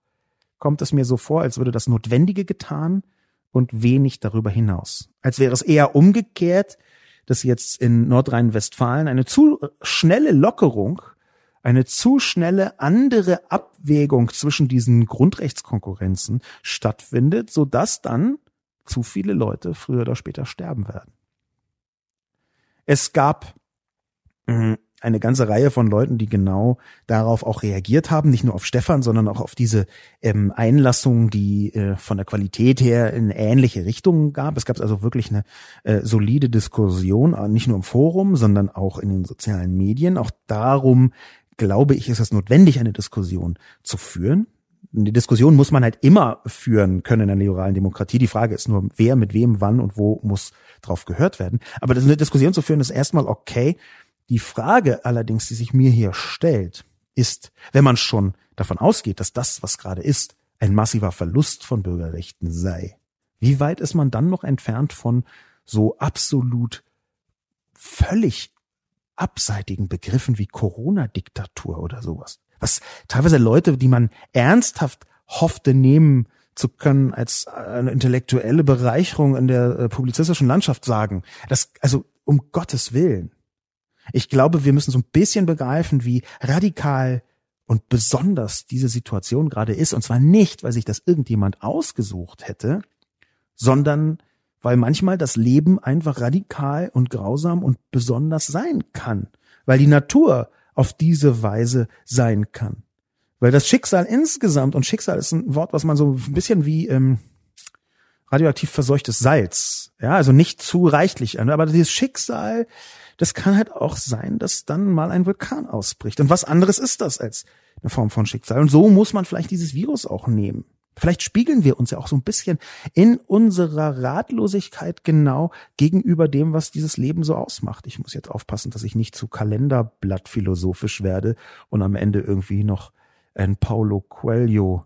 kommt es mir so vor, als würde das Notwendige getan und wenig darüber hinaus. Als wäre es eher umgekehrt, dass jetzt in Nordrhein-Westfalen eine zu schnelle Lockerung, eine zu schnelle andere Abwägung zwischen diesen Grundrechtskonkurrenzen stattfindet, so dass dann zu viele Leute früher oder später sterben werden. Es gab hm, eine ganze Reihe von Leuten, die genau darauf auch reagiert haben, nicht nur auf Stefan, sondern auch auf diese ähm, Einlassung, die äh, von der Qualität her in ähnliche Richtungen gab. Es gab also wirklich eine äh, solide Diskussion, äh, nicht nur im Forum, sondern auch in den sozialen Medien. Auch darum, glaube ich, ist es notwendig, eine Diskussion zu führen. Die Diskussion muss man halt immer führen können in der liberalen Demokratie. Die Frage ist nur, wer mit wem, wann und wo muss drauf gehört werden. Aber eine Diskussion zu führen ist erstmal okay die Frage allerdings, die sich mir hier stellt, ist, wenn man schon davon ausgeht, dass das, was gerade ist, ein massiver Verlust von Bürgerrechten sei, wie weit ist man dann noch entfernt von so absolut völlig abseitigen Begriffen wie Corona-Diktatur oder sowas? Was teilweise Leute, die man ernsthaft hoffte nehmen zu können als eine intellektuelle Bereicherung in der äh, publizistischen Landschaft sagen. Das, also um Gottes Willen. Ich glaube, wir müssen so ein bisschen begreifen, wie radikal und besonders diese Situation gerade ist. Und zwar nicht, weil sich das irgendjemand ausgesucht hätte, sondern weil manchmal das Leben einfach radikal und grausam und besonders sein kann. Weil die Natur auf diese Weise sein kann. Weil das Schicksal insgesamt, und Schicksal ist ein Wort, was man so ein bisschen wie ähm, radioaktiv verseuchtes Salz, ja, also nicht zu reichlich an, aber dieses Schicksal das kann halt auch sein, dass dann mal ein Vulkan ausbricht. Und was anderes ist das als eine Form von Schicksal? Und so muss man vielleicht dieses Virus auch nehmen. Vielleicht spiegeln wir uns ja auch so ein bisschen in unserer Ratlosigkeit genau gegenüber dem, was dieses Leben so ausmacht. Ich muss jetzt aufpassen, dass ich nicht zu Kalenderblatt philosophisch werde und am Ende irgendwie noch ein Paulo Coelho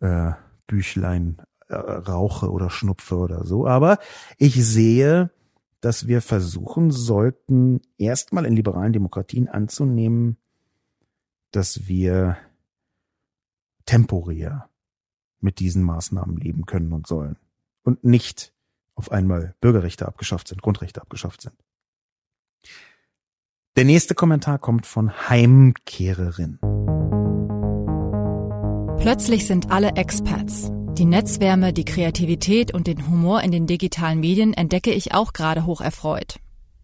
äh, Büchlein äh, rauche oder schnupfe oder so. Aber ich sehe, dass wir versuchen sollten, erstmal in liberalen Demokratien anzunehmen, dass wir temporär mit diesen Maßnahmen leben können und sollen und nicht auf einmal Bürgerrechte abgeschafft sind, Grundrechte abgeschafft sind. Der nächste Kommentar kommt von Heimkehrerin. Plötzlich sind alle Expats. Die Netzwärme, die Kreativität und den Humor in den digitalen Medien entdecke ich auch gerade hoch erfreut.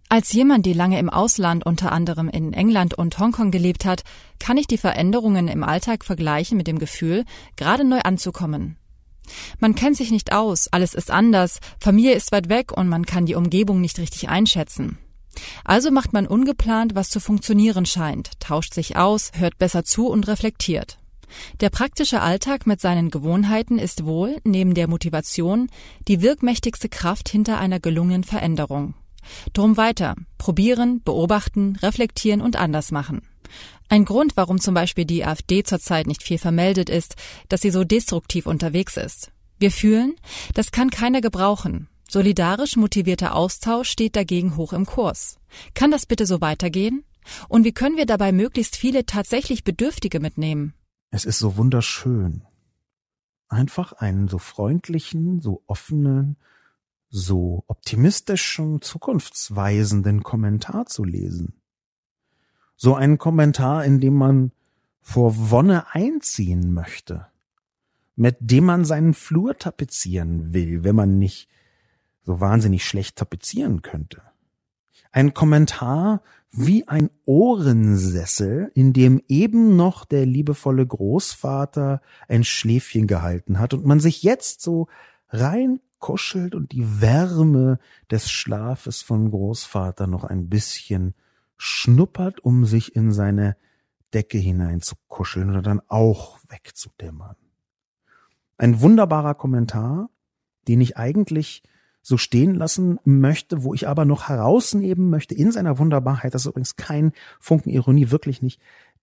Als jemand, die lange im Ausland, unter anderem in England und Hongkong gelebt hat, kann ich die Veränderungen im Alltag vergleichen mit dem Gefühl, gerade neu anzukommen. Man kennt sich nicht aus, alles ist anders, Familie ist weit weg und man kann die Umgebung nicht richtig einschätzen. Also macht man ungeplant, was zu funktionieren scheint, tauscht sich aus, hört besser zu und reflektiert. Der praktische Alltag mit seinen Gewohnheiten ist wohl, neben der Motivation, die wirkmächtigste Kraft hinter einer gelungenen Veränderung. Drum weiter. Probieren, beobachten, reflektieren und anders machen. Ein Grund, warum zum Beispiel die AfD zurzeit nicht viel vermeldet ist, dass sie so destruktiv unterwegs ist. Wir fühlen, das kann keiner gebrauchen. Solidarisch motivierter Austausch steht dagegen hoch im Kurs. Kann das bitte so weitergehen? Und wie können wir dabei möglichst viele tatsächlich Bedürftige mitnehmen? Es ist so wunderschön. Einfach einen so freundlichen, so offenen, so optimistischen, zukunftsweisenden Kommentar zu lesen. So einen Kommentar, in dem man vor Wonne einziehen möchte, mit dem man seinen Flur tapezieren will, wenn man nicht so wahnsinnig schlecht tapezieren könnte. Ein Kommentar wie ein Ohrensessel, in dem eben noch der liebevolle Großvater ein Schläfchen gehalten hat und man sich jetzt so rein kuschelt und die Wärme des Schlafes von Großvater noch ein bisschen schnuppert, um sich in seine Decke hinein zu kuscheln oder dann auch wegzudämmern. Ein wunderbarer Kommentar, den ich eigentlich so stehen lassen möchte, wo ich aber noch herausnehmen möchte in seiner Wunderbarkeit, das ist übrigens kein Funken Ironie, wirklich nicht,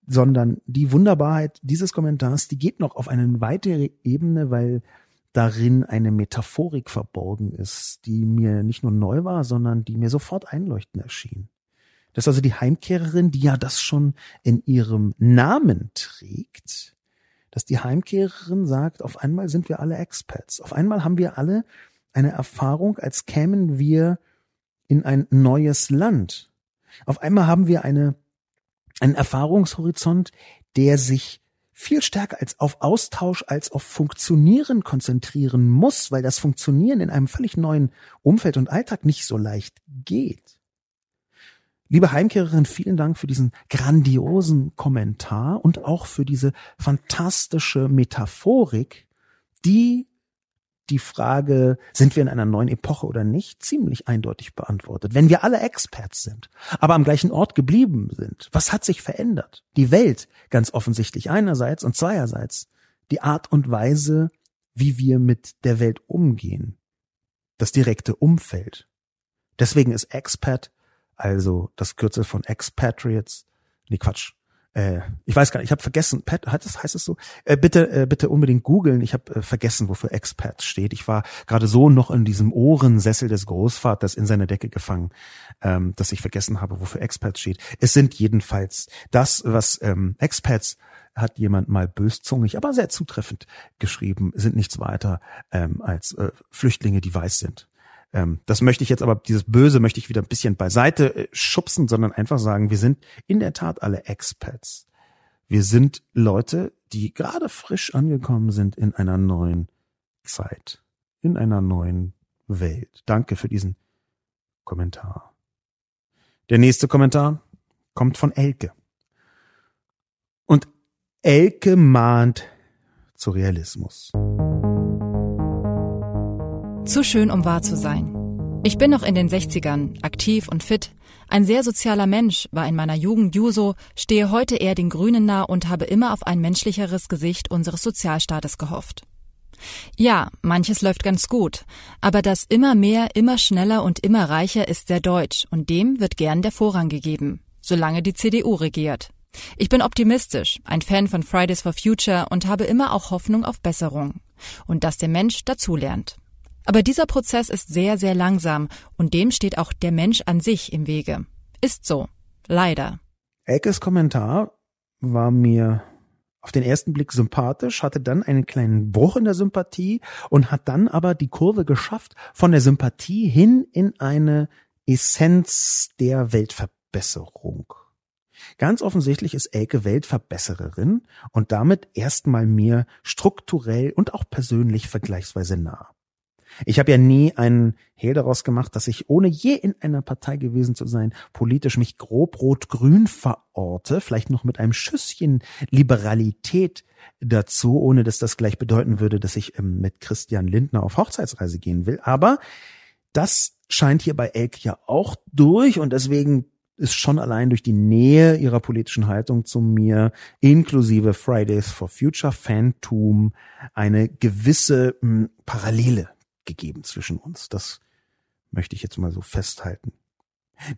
sondern die Wunderbarkeit dieses Kommentars, die geht noch auf eine weitere Ebene, weil darin eine Metaphorik verborgen ist, die mir nicht nur neu war, sondern die mir sofort einleuchtend erschien. Das ist also die Heimkehrerin, die ja das schon in ihrem Namen trägt, dass die Heimkehrerin sagt, auf einmal sind wir alle Expats, auf einmal haben wir alle eine Erfahrung, als kämen wir in ein neues Land. Auf einmal haben wir eine, einen Erfahrungshorizont, der sich viel stärker als auf Austausch als auf Funktionieren konzentrieren muss, weil das Funktionieren in einem völlig neuen Umfeld und Alltag nicht so leicht geht. Liebe Heimkehrerin, vielen Dank für diesen grandiosen Kommentar und auch für diese fantastische Metaphorik, die die Frage, sind wir in einer neuen Epoche oder nicht, ziemlich eindeutig beantwortet. Wenn wir alle Experts sind, aber am gleichen Ort geblieben sind, was hat sich verändert? Die Welt ganz offensichtlich einerseits und zweierseits die Art und Weise, wie wir mit der Welt umgehen. Das direkte Umfeld. Deswegen ist Expat, also das Kürzel von Expatriates, nee Quatsch, äh, ich weiß gar nicht, ich habe vergessen, Pat, heißt es, heißt es so? Äh, bitte, äh, bitte unbedingt googeln. Ich habe äh, vergessen, wofür Expat steht. Ich war gerade so noch in diesem Ohrensessel des Großvaters in seine Decke gefangen, ähm, dass ich vergessen habe, wofür Expat steht. Es sind jedenfalls das, was ähm, Expats hat jemand mal böszungig, aber sehr zutreffend geschrieben, sind nichts weiter ähm, als äh, Flüchtlinge, die weiß sind. Ähm, das möchte ich jetzt aber, dieses Böse möchte ich wieder ein bisschen beiseite äh, schubsen, sondern einfach sagen, wir sind in der Tat alle Expats. Wir sind Leute, die gerade frisch angekommen sind in einer neuen Zeit, in einer neuen Welt. Danke für diesen Kommentar. Der nächste Kommentar kommt von Elke. Und Elke mahnt zu Realismus. Zu schön, um wahr zu sein. Ich bin noch in den 60ern, aktiv und fit, ein sehr sozialer Mensch, war in meiner Jugend Juso, stehe heute eher den Grünen nah und habe immer auf ein menschlicheres Gesicht unseres Sozialstaates gehofft. Ja, manches läuft ganz gut, aber das immer mehr, immer schneller und immer reicher ist sehr deutsch und dem wird gern der Vorrang gegeben, solange die CDU regiert. Ich bin optimistisch, ein Fan von Fridays for Future und habe immer auch Hoffnung auf Besserung. und dass der Mensch dazulernt. Aber dieser Prozess ist sehr, sehr langsam und dem steht auch der Mensch an sich im Wege. Ist so. Leider. Elkes Kommentar war mir auf den ersten Blick sympathisch, hatte dann einen kleinen Bruch in der Sympathie und hat dann aber die Kurve geschafft von der Sympathie hin in eine Essenz der Weltverbesserung. Ganz offensichtlich ist Elke Weltverbessererin und damit erstmal mir strukturell und auch persönlich vergleichsweise nah. Ich habe ja nie einen Hehl daraus gemacht, dass ich, ohne je in einer Partei gewesen zu sein, politisch mich grob rot-grün verorte, vielleicht noch mit einem Schüsschen Liberalität dazu, ohne dass das gleich bedeuten würde, dass ich ähm, mit Christian Lindner auf Hochzeitsreise gehen will. Aber das scheint hier bei Elk ja auch durch und deswegen ist schon allein durch die Nähe ihrer politischen Haltung zu mir, inklusive Fridays for Future Fantum, eine gewisse mh, hm, Parallele gegeben zwischen uns. Das möchte ich jetzt mal so festhalten.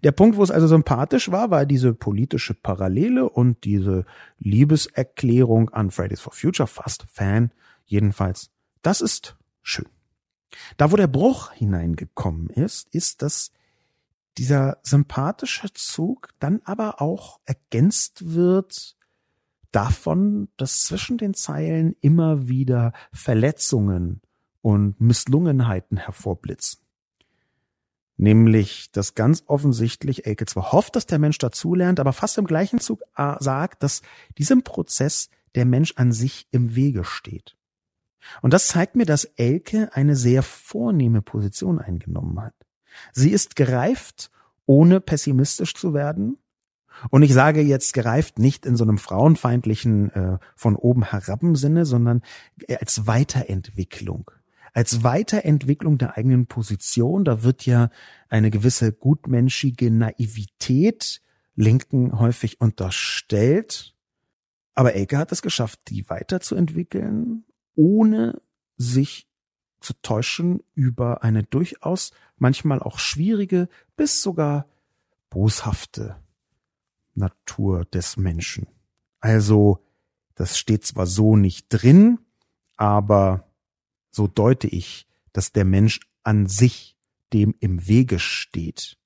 Der Punkt, wo es also sympathisch war, war diese politische Parallele und diese Liebeserklärung an Fridays for Future, fast Fan jedenfalls. Das ist schön. Da, wo der Bruch hineingekommen ist, ist, dass dieser sympathische Zug dann aber auch ergänzt wird davon, dass zwischen den Zeilen immer wieder Verletzungen und Misslungenheiten hervorblitzen. Nämlich, dass ganz offensichtlich Elke zwar hofft, dass der Mensch dazulernt, aber fast im gleichen Zug äh, sagt, dass diesem Prozess der Mensch an sich im Wege steht. Und das zeigt mir, dass Elke eine sehr vornehme Position eingenommen hat. Sie ist gereift, ohne pessimistisch zu werden. Und ich sage jetzt gereift nicht in so einem frauenfeindlichen äh, von oben herab Sinne, sondern als Weiterentwicklung als Weiterentwicklung der eigenen Position. Da wird ja eine gewisse gutmenschige Naivität Linken häufig unterstellt. Aber Elke hat es geschafft, die weiterzuentwickeln, ohne sich zu täuschen über eine durchaus manchmal auch schwierige bis sogar boshafte Natur des Menschen. Also, das steht zwar so nicht drin, aber so deute ich, dass der Mensch an sich dem im Wege steht.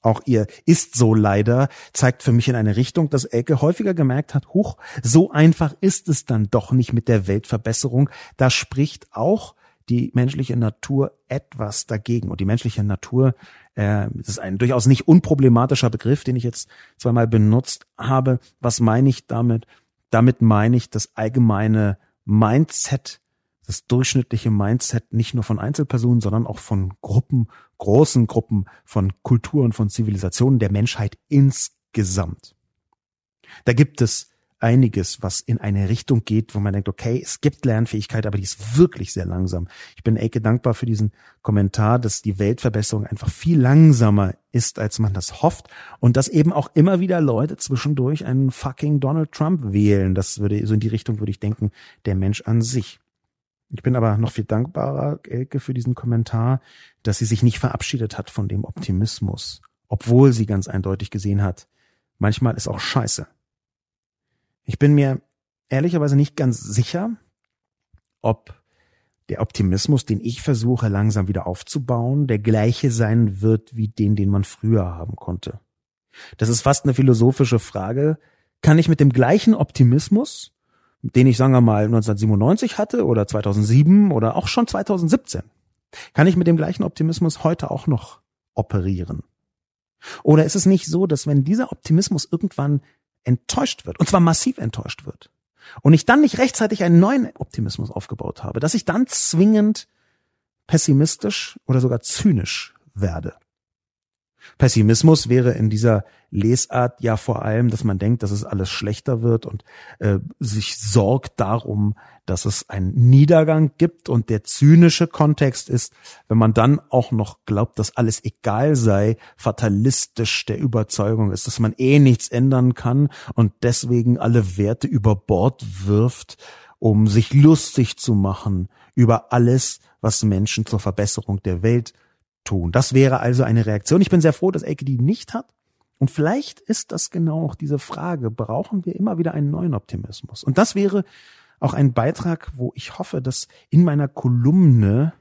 Auch ihr ist so leider zeigt für mich in eine Richtung, dass Elke häufiger gemerkt hat, huch, so einfach ist es dann doch nicht mit der Weltverbesserung. Da spricht auch die menschliche Natur etwas dagegen. Und die menschliche Natur, äh, ist ein durchaus nicht unproblematischer Begriff, den ich jetzt zweimal benutzt habe. Was meine ich damit? Damit meine ich das allgemeine Mindset das durchschnittliche Mindset nicht nur von Einzelpersonen, sondern auch von Gruppen, großen Gruppen, von Kulturen, von Zivilisationen der Menschheit insgesamt. Da gibt es einiges, was in eine Richtung geht, wo man denkt, okay, es gibt Lernfähigkeit, aber die ist wirklich sehr langsam. Ich bin Eke dankbar für diesen Kommentar, dass die Weltverbesserung einfach viel langsamer ist, als man das hofft und dass eben auch immer wieder Leute zwischendurch einen fucking Donald Trump wählen. Das würde, so in die Richtung würde ich denken, der Mensch an sich. Ich bin aber noch viel dankbarer, Elke, für diesen Kommentar, dass sie sich nicht verabschiedet hat von dem Optimismus, obwohl sie ganz eindeutig gesehen hat, manchmal ist auch scheiße. Ich bin mir ehrlicherweise nicht ganz sicher, ob der Optimismus, den ich versuche langsam wieder aufzubauen, der gleiche sein wird wie den, den man früher haben konnte. Das ist fast eine philosophische Frage. Kann ich mit dem gleichen Optimismus den ich, sagen wir mal, 1997 hatte oder 2007 oder auch schon 2017, kann ich mit dem gleichen Optimismus heute auch noch operieren? Oder ist es nicht so, dass wenn dieser Optimismus irgendwann enttäuscht wird, und zwar massiv enttäuscht wird, und ich dann nicht rechtzeitig einen neuen Optimismus aufgebaut habe, dass ich dann zwingend pessimistisch oder sogar zynisch werde? Pessimismus wäre in dieser Lesart ja vor allem, dass man denkt, dass es alles schlechter wird und äh, sich sorgt darum, dass es einen Niedergang gibt. Und der zynische Kontext ist, wenn man dann auch noch glaubt, dass alles egal sei, fatalistisch der Überzeugung ist, dass man eh nichts ändern kann und deswegen alle Werte über Bord wirft, um sich lustig zu machen über alles, was Menschen zur Verbesserung der Welt tun. Das wäre also eine Reaktion. Ich bin sehr froh, dass Elke die nicht hat. Und vielleicht ist das genau auch diese Frage, brauchen wir immer wieder einen neuen Optimismus? Und das wäre auch ein Beitrag, wo ich hoffe, dass in meiner Kolumne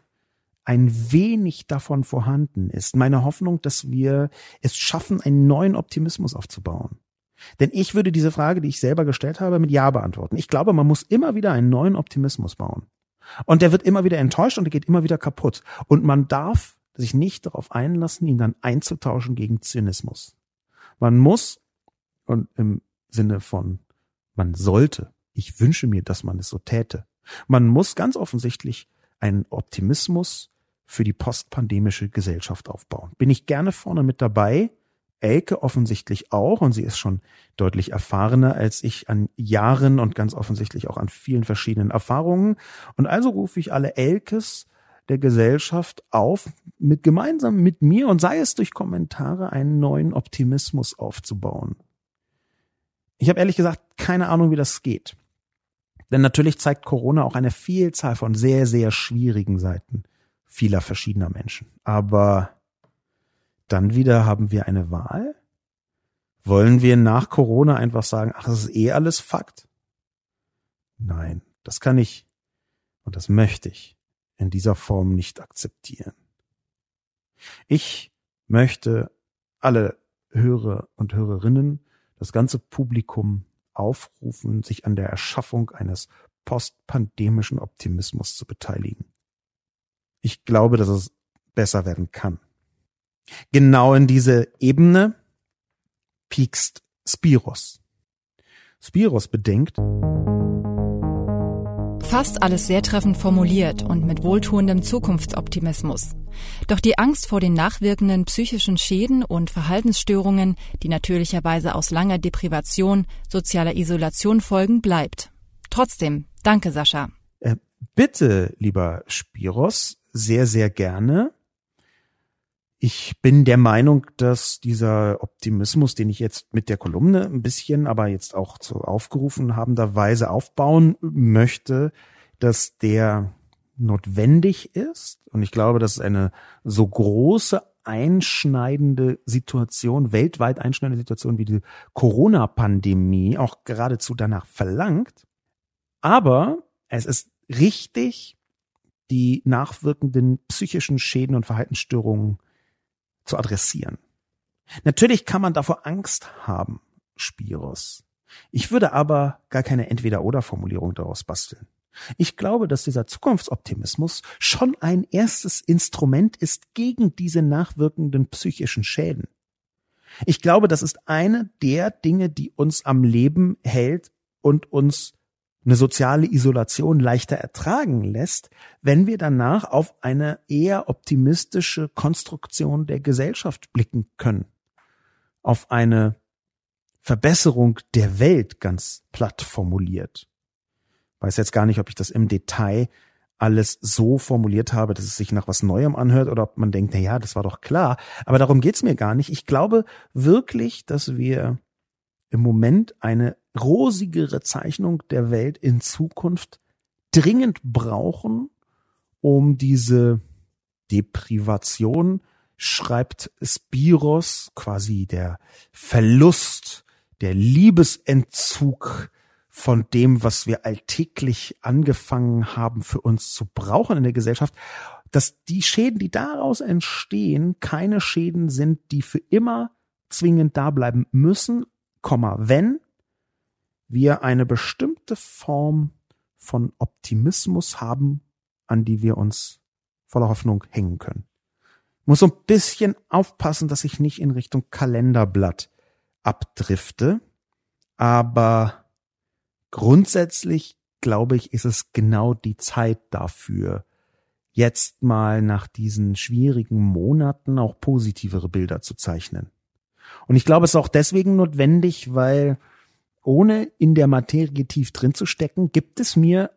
ein wenig davon vorhanden ist. Meine Hoffnung, dass wir es schaffen, einen neuen Optimismus aufzubauen. Denn ich würde diese Frage, die ich selber gestellt habe, mit Ja beantworten. Ich glaube, man muss immer wieder einen neuen Optimismus bauen. Und der wird immer wieder enttäuscht und der geht immer wieder kaputt. Und man darf sich nicht darauf einlassen, ihn dann einzutauschen gegen Zynismus. Man muss, und im Sinne von, man sollte, ich wünsche mir, dass man es so täte, man muss ganz offensichtlich einen Optimismus für die postpandemische Gesellschaft aufbauen. Bin ich gerne vorne mit dabei, Elke offensichtlich auch, und sie ist schon deutlich erfahrener als ich an Jahren und ganz offensichtlich auch an vielen verschiedenen Erfahrungen. Und also rufe ich alle Elkes der Gesellschaft auf, mit gemeinsam mit mir und sei es durch Kommentare einen neuen Optimismus aufzubauen. Ich habe ehrlich gesagt keine Ahnung, wie das geht. Denn natürlich zeigt Corona auch eine Vielzahl von sehr, sehr schwierigen Seiten vieler verschiedener Menschen. Aber dann wieder haben wir eine Wahl? Wollen wir nach Corona einfach sagen, ach, das ist eh alles Fakt? Nein, das kann ich und das möchte ich in dieser Form nicht akzeptieren. Ich möchte alle Hörer und Hörerinnen, das ganze Publikum aufrufen, sich an der Erschaffung eines postpandemischen Optimismus zu beteiligen. Ich glaube, dass es besser werden kann. Genau in diese Ebene piekst Spiros. Spiros bedenkt, Fast alles sehr treffend formuliert und mit wohltuendem Zukunftsoptimismus. Doch die Angst vor den nachwirkenden psychischen Schäden und Verhaltensstörungen, die natürlicherweise aus langer Deprivation, sozialer Isolation folgen, bleibt. Trotzdem, danke Sascha. Äh, bitte, lieber Spiros, sehr, sehr gerne. Ich bin der Meinung, dass dieser Optimismus, den ich jetzt mit der Kolumne ein bisschen, aber jetzt auch so aufgerufen habender Weise aufbauen möchte, dass der notwendig ist. Und ich glaube, dass eine so große einschneidende Situation, weltweit einschneidende Situation wie die Corona-Pandemie auch geradezu danach verlangt. Aber es ist richtig, die nachwirkenden psychischen Schäden und Verhaltensstörungen zu adressieren. Natürlich kann man davor Angst haben, Spiros. Ich würde aber gar keine Entweder-oder-Formulierung daraus basteln. Ich glaube, dass dieser Zukunftsoptimismus schon ein erstes Instrument ist gegen diese nachwirkenden psychischen Schäden. Ich glaube, das ist eine der Dinge, die uns am Leben hält und uns eine soziale Isolation leichter ertragen lässt, wenn wir danach auf eine eher optimistische Konstruktion der Gesellschaft blicken können. Auf eine Verbesserung der Welt ganz platt formuliert. Weiß jetzt gar nicht, ob ich das im Detail alles so formuliert habe, dass es sich nach was Neuem anhört oder ob man denkt, na ja, das war doch klar. Aber darum geht's mir gar nicht. Ich glaube wirklich, dass wir im Moment eine rosigere Zeichnung der Welt in Zukunft dringend brauchen, um diese Deprivation, schreibt Spiros, quasi der Verlust, der Liebesentzug von dem, was wir alltäglich angefangen haben für uns zu brauchen in der Gesellschaft, dass die Schäden, die daraus entstehen, keine Schäden sind, die für immer zwingend da bleiben müssen, wenn wir eine bestimmte Form von Optimismus haben, an die wir uns voller Hoffnung hängen können. Ich muss so ein bisschen aufpassen, dass ich nicht in Richtung Kalenderblatt abdrifte, aber grundsätzlich glaube ich, ist es genau die Zeit dafür, jetzt mal nach diesen schwierigen Monaten auch positivere Bilder zu zeichnen. Und ich glaube, es ist auch deswegen notwendig, weil ohne in der Materie tief drin zu stecken, gibt es mir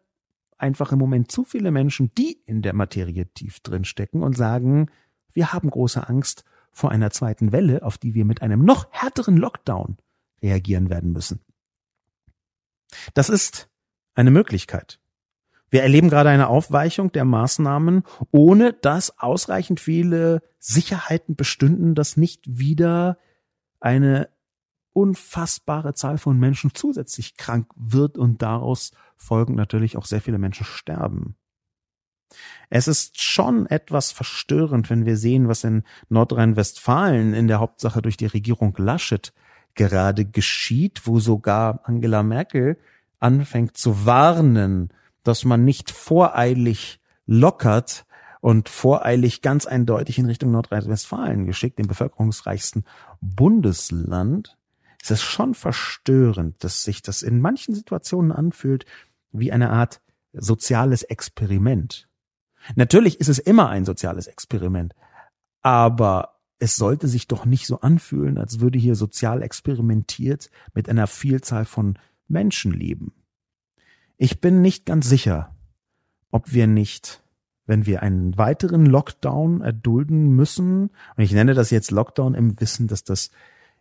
einfach im Moment zu viele Menschen, die in der Materie tief drin stecken und sagen, wir haben große Angst vor einer zweiten Welle, auf die wir mit einem noch härteren Lockdown reagieren werden müssen. Das ist eine Möglichkeit. Wir erleben gerade eine Aufweichung der Maßnahmen, ohne dass ausreichend viele Sicherheiten bestünden, dass nicht wieder eine unfassbare Zahl von Menschen zusätzlich krank wird und daraus folgend natürlich auch sehr viele Menschen sterben. Es ist schon etwas verstörend, wenn wir sehen, was in Nordrhein-Westfalen in der Hauptsache durch die Regierung Laschet gerade geschieht, wo sogar Angela Merkel anfängt zu warnen, dass man nicht voreilig lockert und voreilig ganz eindeutig in Richtung Nordrhein-Westfalen geschickt, dem bevölkerungsreichsten Bundesland. Es ist schon verstörend, dass sich das in manchen Situationen anfühlt wie eine Art soziales Experiment. Natürlich ist es immer ein soziales Experiment, aber es sollte sich doch nicht so anfühlen, als würde hier sozial experimentiert mit einer Vielzahl von Menschen leben. Ich bin nicht ganz sicher, ob wir nicht, wenn wir einen weiteren Lockdown erdulden müssen, und ich nenne das jetzt Lockdown im Wissen, dass das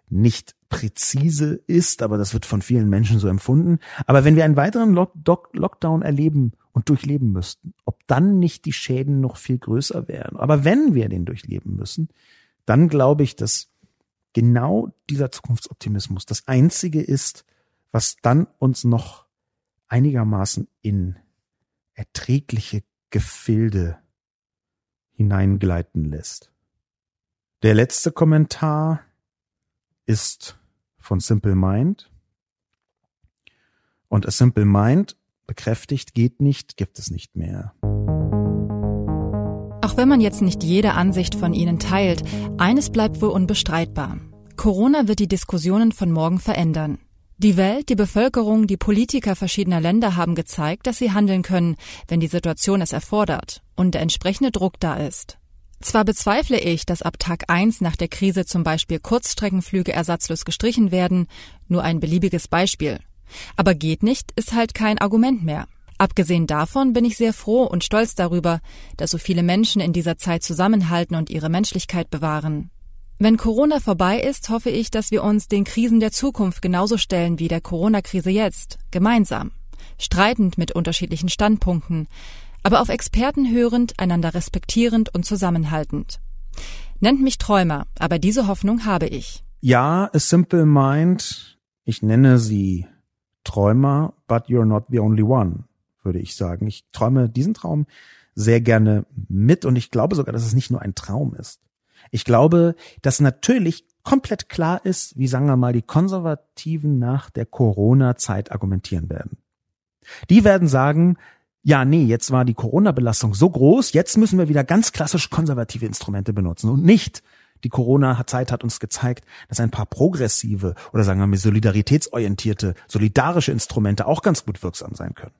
nicht präzise ist, aber das wird von vielen Menschen so empfunden. Aber wenn wir einen weiteren Lock Lockdown erleben und durchleben müssten, ob dann nicht die Schäden noch viel größer wären. Aber wenn wir den durchleben müssen, dann glaube ich, dass genau dieser Zukunftsoptimismus das einzige ist, was dann uns noch einigermaßen in erträgliche Gefilde hineingleiten lässt. Der letzte Kommentar ist von Simple Mind. Und A Simple Mind bekräftigt, geht nicht, gibt es nicht mehr. Auch wenn man jetzt nicht jede Ansicht von Ihnen teilt, eines bleibt wohl unbestreitbar. Corona wird die Diskussionen von morgen verändern. Die Welt, die Bevölkerung, die Politiker verschiedener Länder haben gezeigt, dass sie handeln können, wenn die Situation es erfordert und der entsprechende Druck da ist. Zwar bezweifle ich, dass ab Tag 1 nach der Krise zum Beispiel Kurzstreckenflüge ersatzlos gestrichen werden, nur ein beliebiges Beispiel. Aber geht nicht, ist halt kein Argument mehr. Abgesehen davon bin ich sehr froh und stolz darüber, dass so viele Menschen in dieser Zeit zusammenhalten und ihre Menschlichkeit bewahren. Wenn Corona vorbei ist, hoffe ich, dass wir uns den Krisen der Zukunft genauso stellen wie der Corona-Krise jetzt, gemeinsam, streitend mit unterschiedlichen Standpunkten, aber auf Experten hörend, einander respektierend und zusammenhaltend. Nennt mich Träumer, aber diese Hoffnung habe ich. Ja, a simple mind. Ich nenne sie Träumer, but you're not the only one, würde ich sagen. Ich träume diesen Traum sehr gerne mit und ich glaube sogar, dass es nicht nur ein Traum ist. Ich glaube, dass natürlich komplett klar ist, wie sagen wir mal die Konservativen nach der Corona-Zeit argumentieren werden. Die werden sagen, ja, nee, jetzt war die Corona-Belastung so groß, jetzt müssen wir wieder ganz klassisch konservative Instrumente benutzen und nicht die Corona-Zeit hat uns gezeigt, dass ein paar progressive oder sagen wir mal solidaritätsorientierte, solidarische Instrumente auch ganz gut wirksam sein können.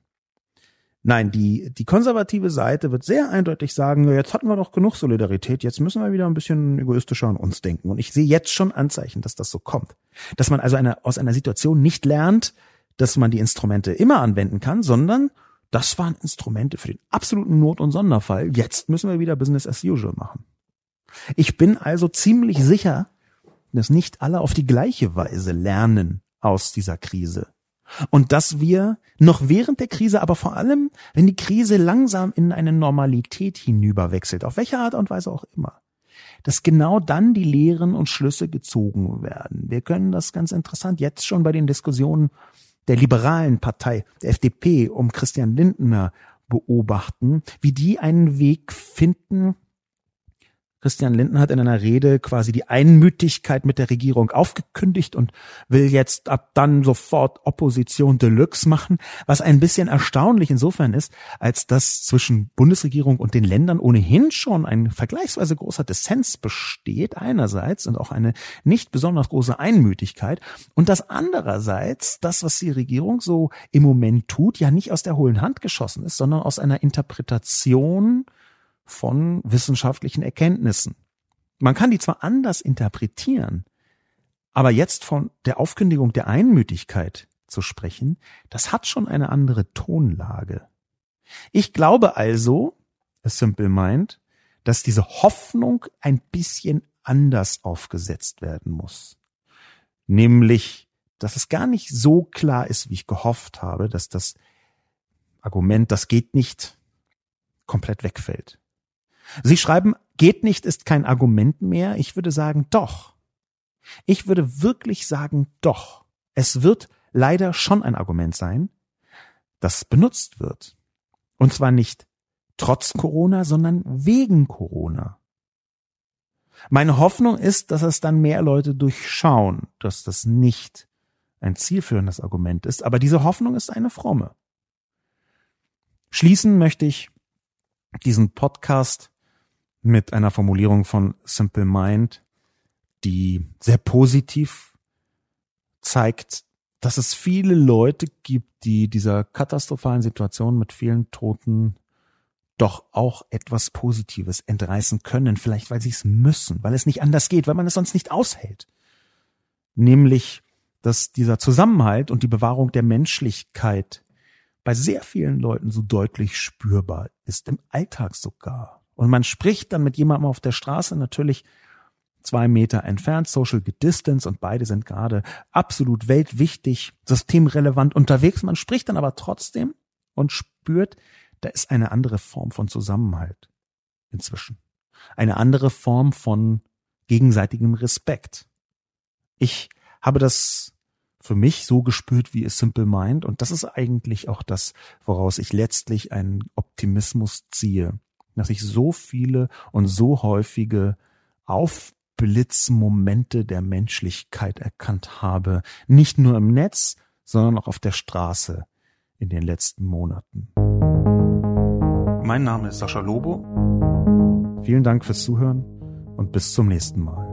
Nein, die, die konservative Seite wird sehr eindeutig sagen, jetzt hatten wir doch genug Solidarität, jetzt müssen wir wieder ein bisschen egoistischer an uns denken. Und ich sehe jetzt schon Anzeichen, dass das so kommt. Dass man also eine, aus einer Situation nicht lernt, dass man die Instrumente immer anwenden kann, sondern das waren Instrumente für den absoluten Not- und Sonderfall. Jetzt müssen wir wieder Business as usual machen. Ich bin also ziemlich sicher, dass nicht alle auf die gleiche Weise lernen aus dieser Krise. Und dass wir noch während der Krise, aber vor allem, wenn die Krise langsam in eine Normalität hinüberwechselt, auf welche Art und Weise auch immer, dass genau dann die Lehren und Schlüsse gezogen werden. Wir können das ganz interessant jetzt schon bei den Diskussionen der liberalen Partei, der FDP, um Christian Lindner beobachten, wie die einen Weg finden, Christian Lindner hat in einer Rede quasi die Einmütigkeit mit der Regierung aufgekündigt und will jetzt ab dann sofort Opposition Deluxe machen, was ein bisschen erstaunlich insofern ist, als dass zwischen Bundesregierung und den Ländern ohnehin schon ein vergleichsweise großer Dissens besteht einerseits und auch eine nicht besonders große Einmütigkeit und das andererseits das, was die Regierung so im Moment tut, ja nicht aus der hohlen Hand geschossen ist, sondern aus einer Interpretation von wissenschaftlichen Erkenntnissen. Man kann die zwar anders interpretieren, aber jetzt von der Aufkündigung der Einmütigkeit zu sprechen, das hat schon eine andere Tonlage. Ich glaube also, a simple mind, dass diese Hoffnung ein bisschen anders aufgesetzt werden muss. Nämlich, dass es gar nicht so klar ist, wie ich gehofft habe, dass das Argument, das geht nicht, komplett wegfällt. Sie schreiben, geht nicht ist kein Argument mehr. Ich würde sagen, doch. Ich würde wirklich sagen, doch. Es wird leider schon ein Argument sein, das benutzt wird. Und zwar nicht trotz Corona, sondern wegen Corona. Meine Hoffnung ist, dass es dann mehr Leute durchschauen, dass das nicht ein zielführendes Argument ist, aber diese Hoffnung ist eine fromme. Schließen möchte ich diesen Podcast mit einer Formulierung von Simple Mind, die sehr positiv zeigt, dass es viele Leute gibt, die dieser katastrophalen Situation mit vielen Toten doch auch etwas Positives entreißen können, vielleicht weil sie es müssen, weil es nicht anders geht, weil man es sonst nicht aushält. Nämlich, dass dieser Zusammenhalt und die Bewahrung der Menschlichkeit bei sehr vielen Leuten so deutlich spürbar ist, im Alltag sogar. Und man spricht dann mit jemandem auf der Straße natürlich zwei Meter entfernt, social distance und beide sind gerade absolut weltwichtig, systemrelevant unterwegs. Man spricht dann aber trotzdem und spürt, da ist eine andere Form von Zusammenhalt inzwischen. Eine andere Form von gegenseitigem Respekt. Ich habe das für mich so gespürt, wie es Simple Mind. Und das ist eigentlich auch das, woraus ich letztlich einen Optimismus ziehe. Dass ich so viele und so häufige auf Blitzmomente der Menschlichkeit erkannt habe. Nicht nur im Netz, sondern auch auf der Straße in den letzten Monaten. Mein Name ist Sascha Lobo. Vielen Dank fürs Zuhören und bis zum nächsten Mal.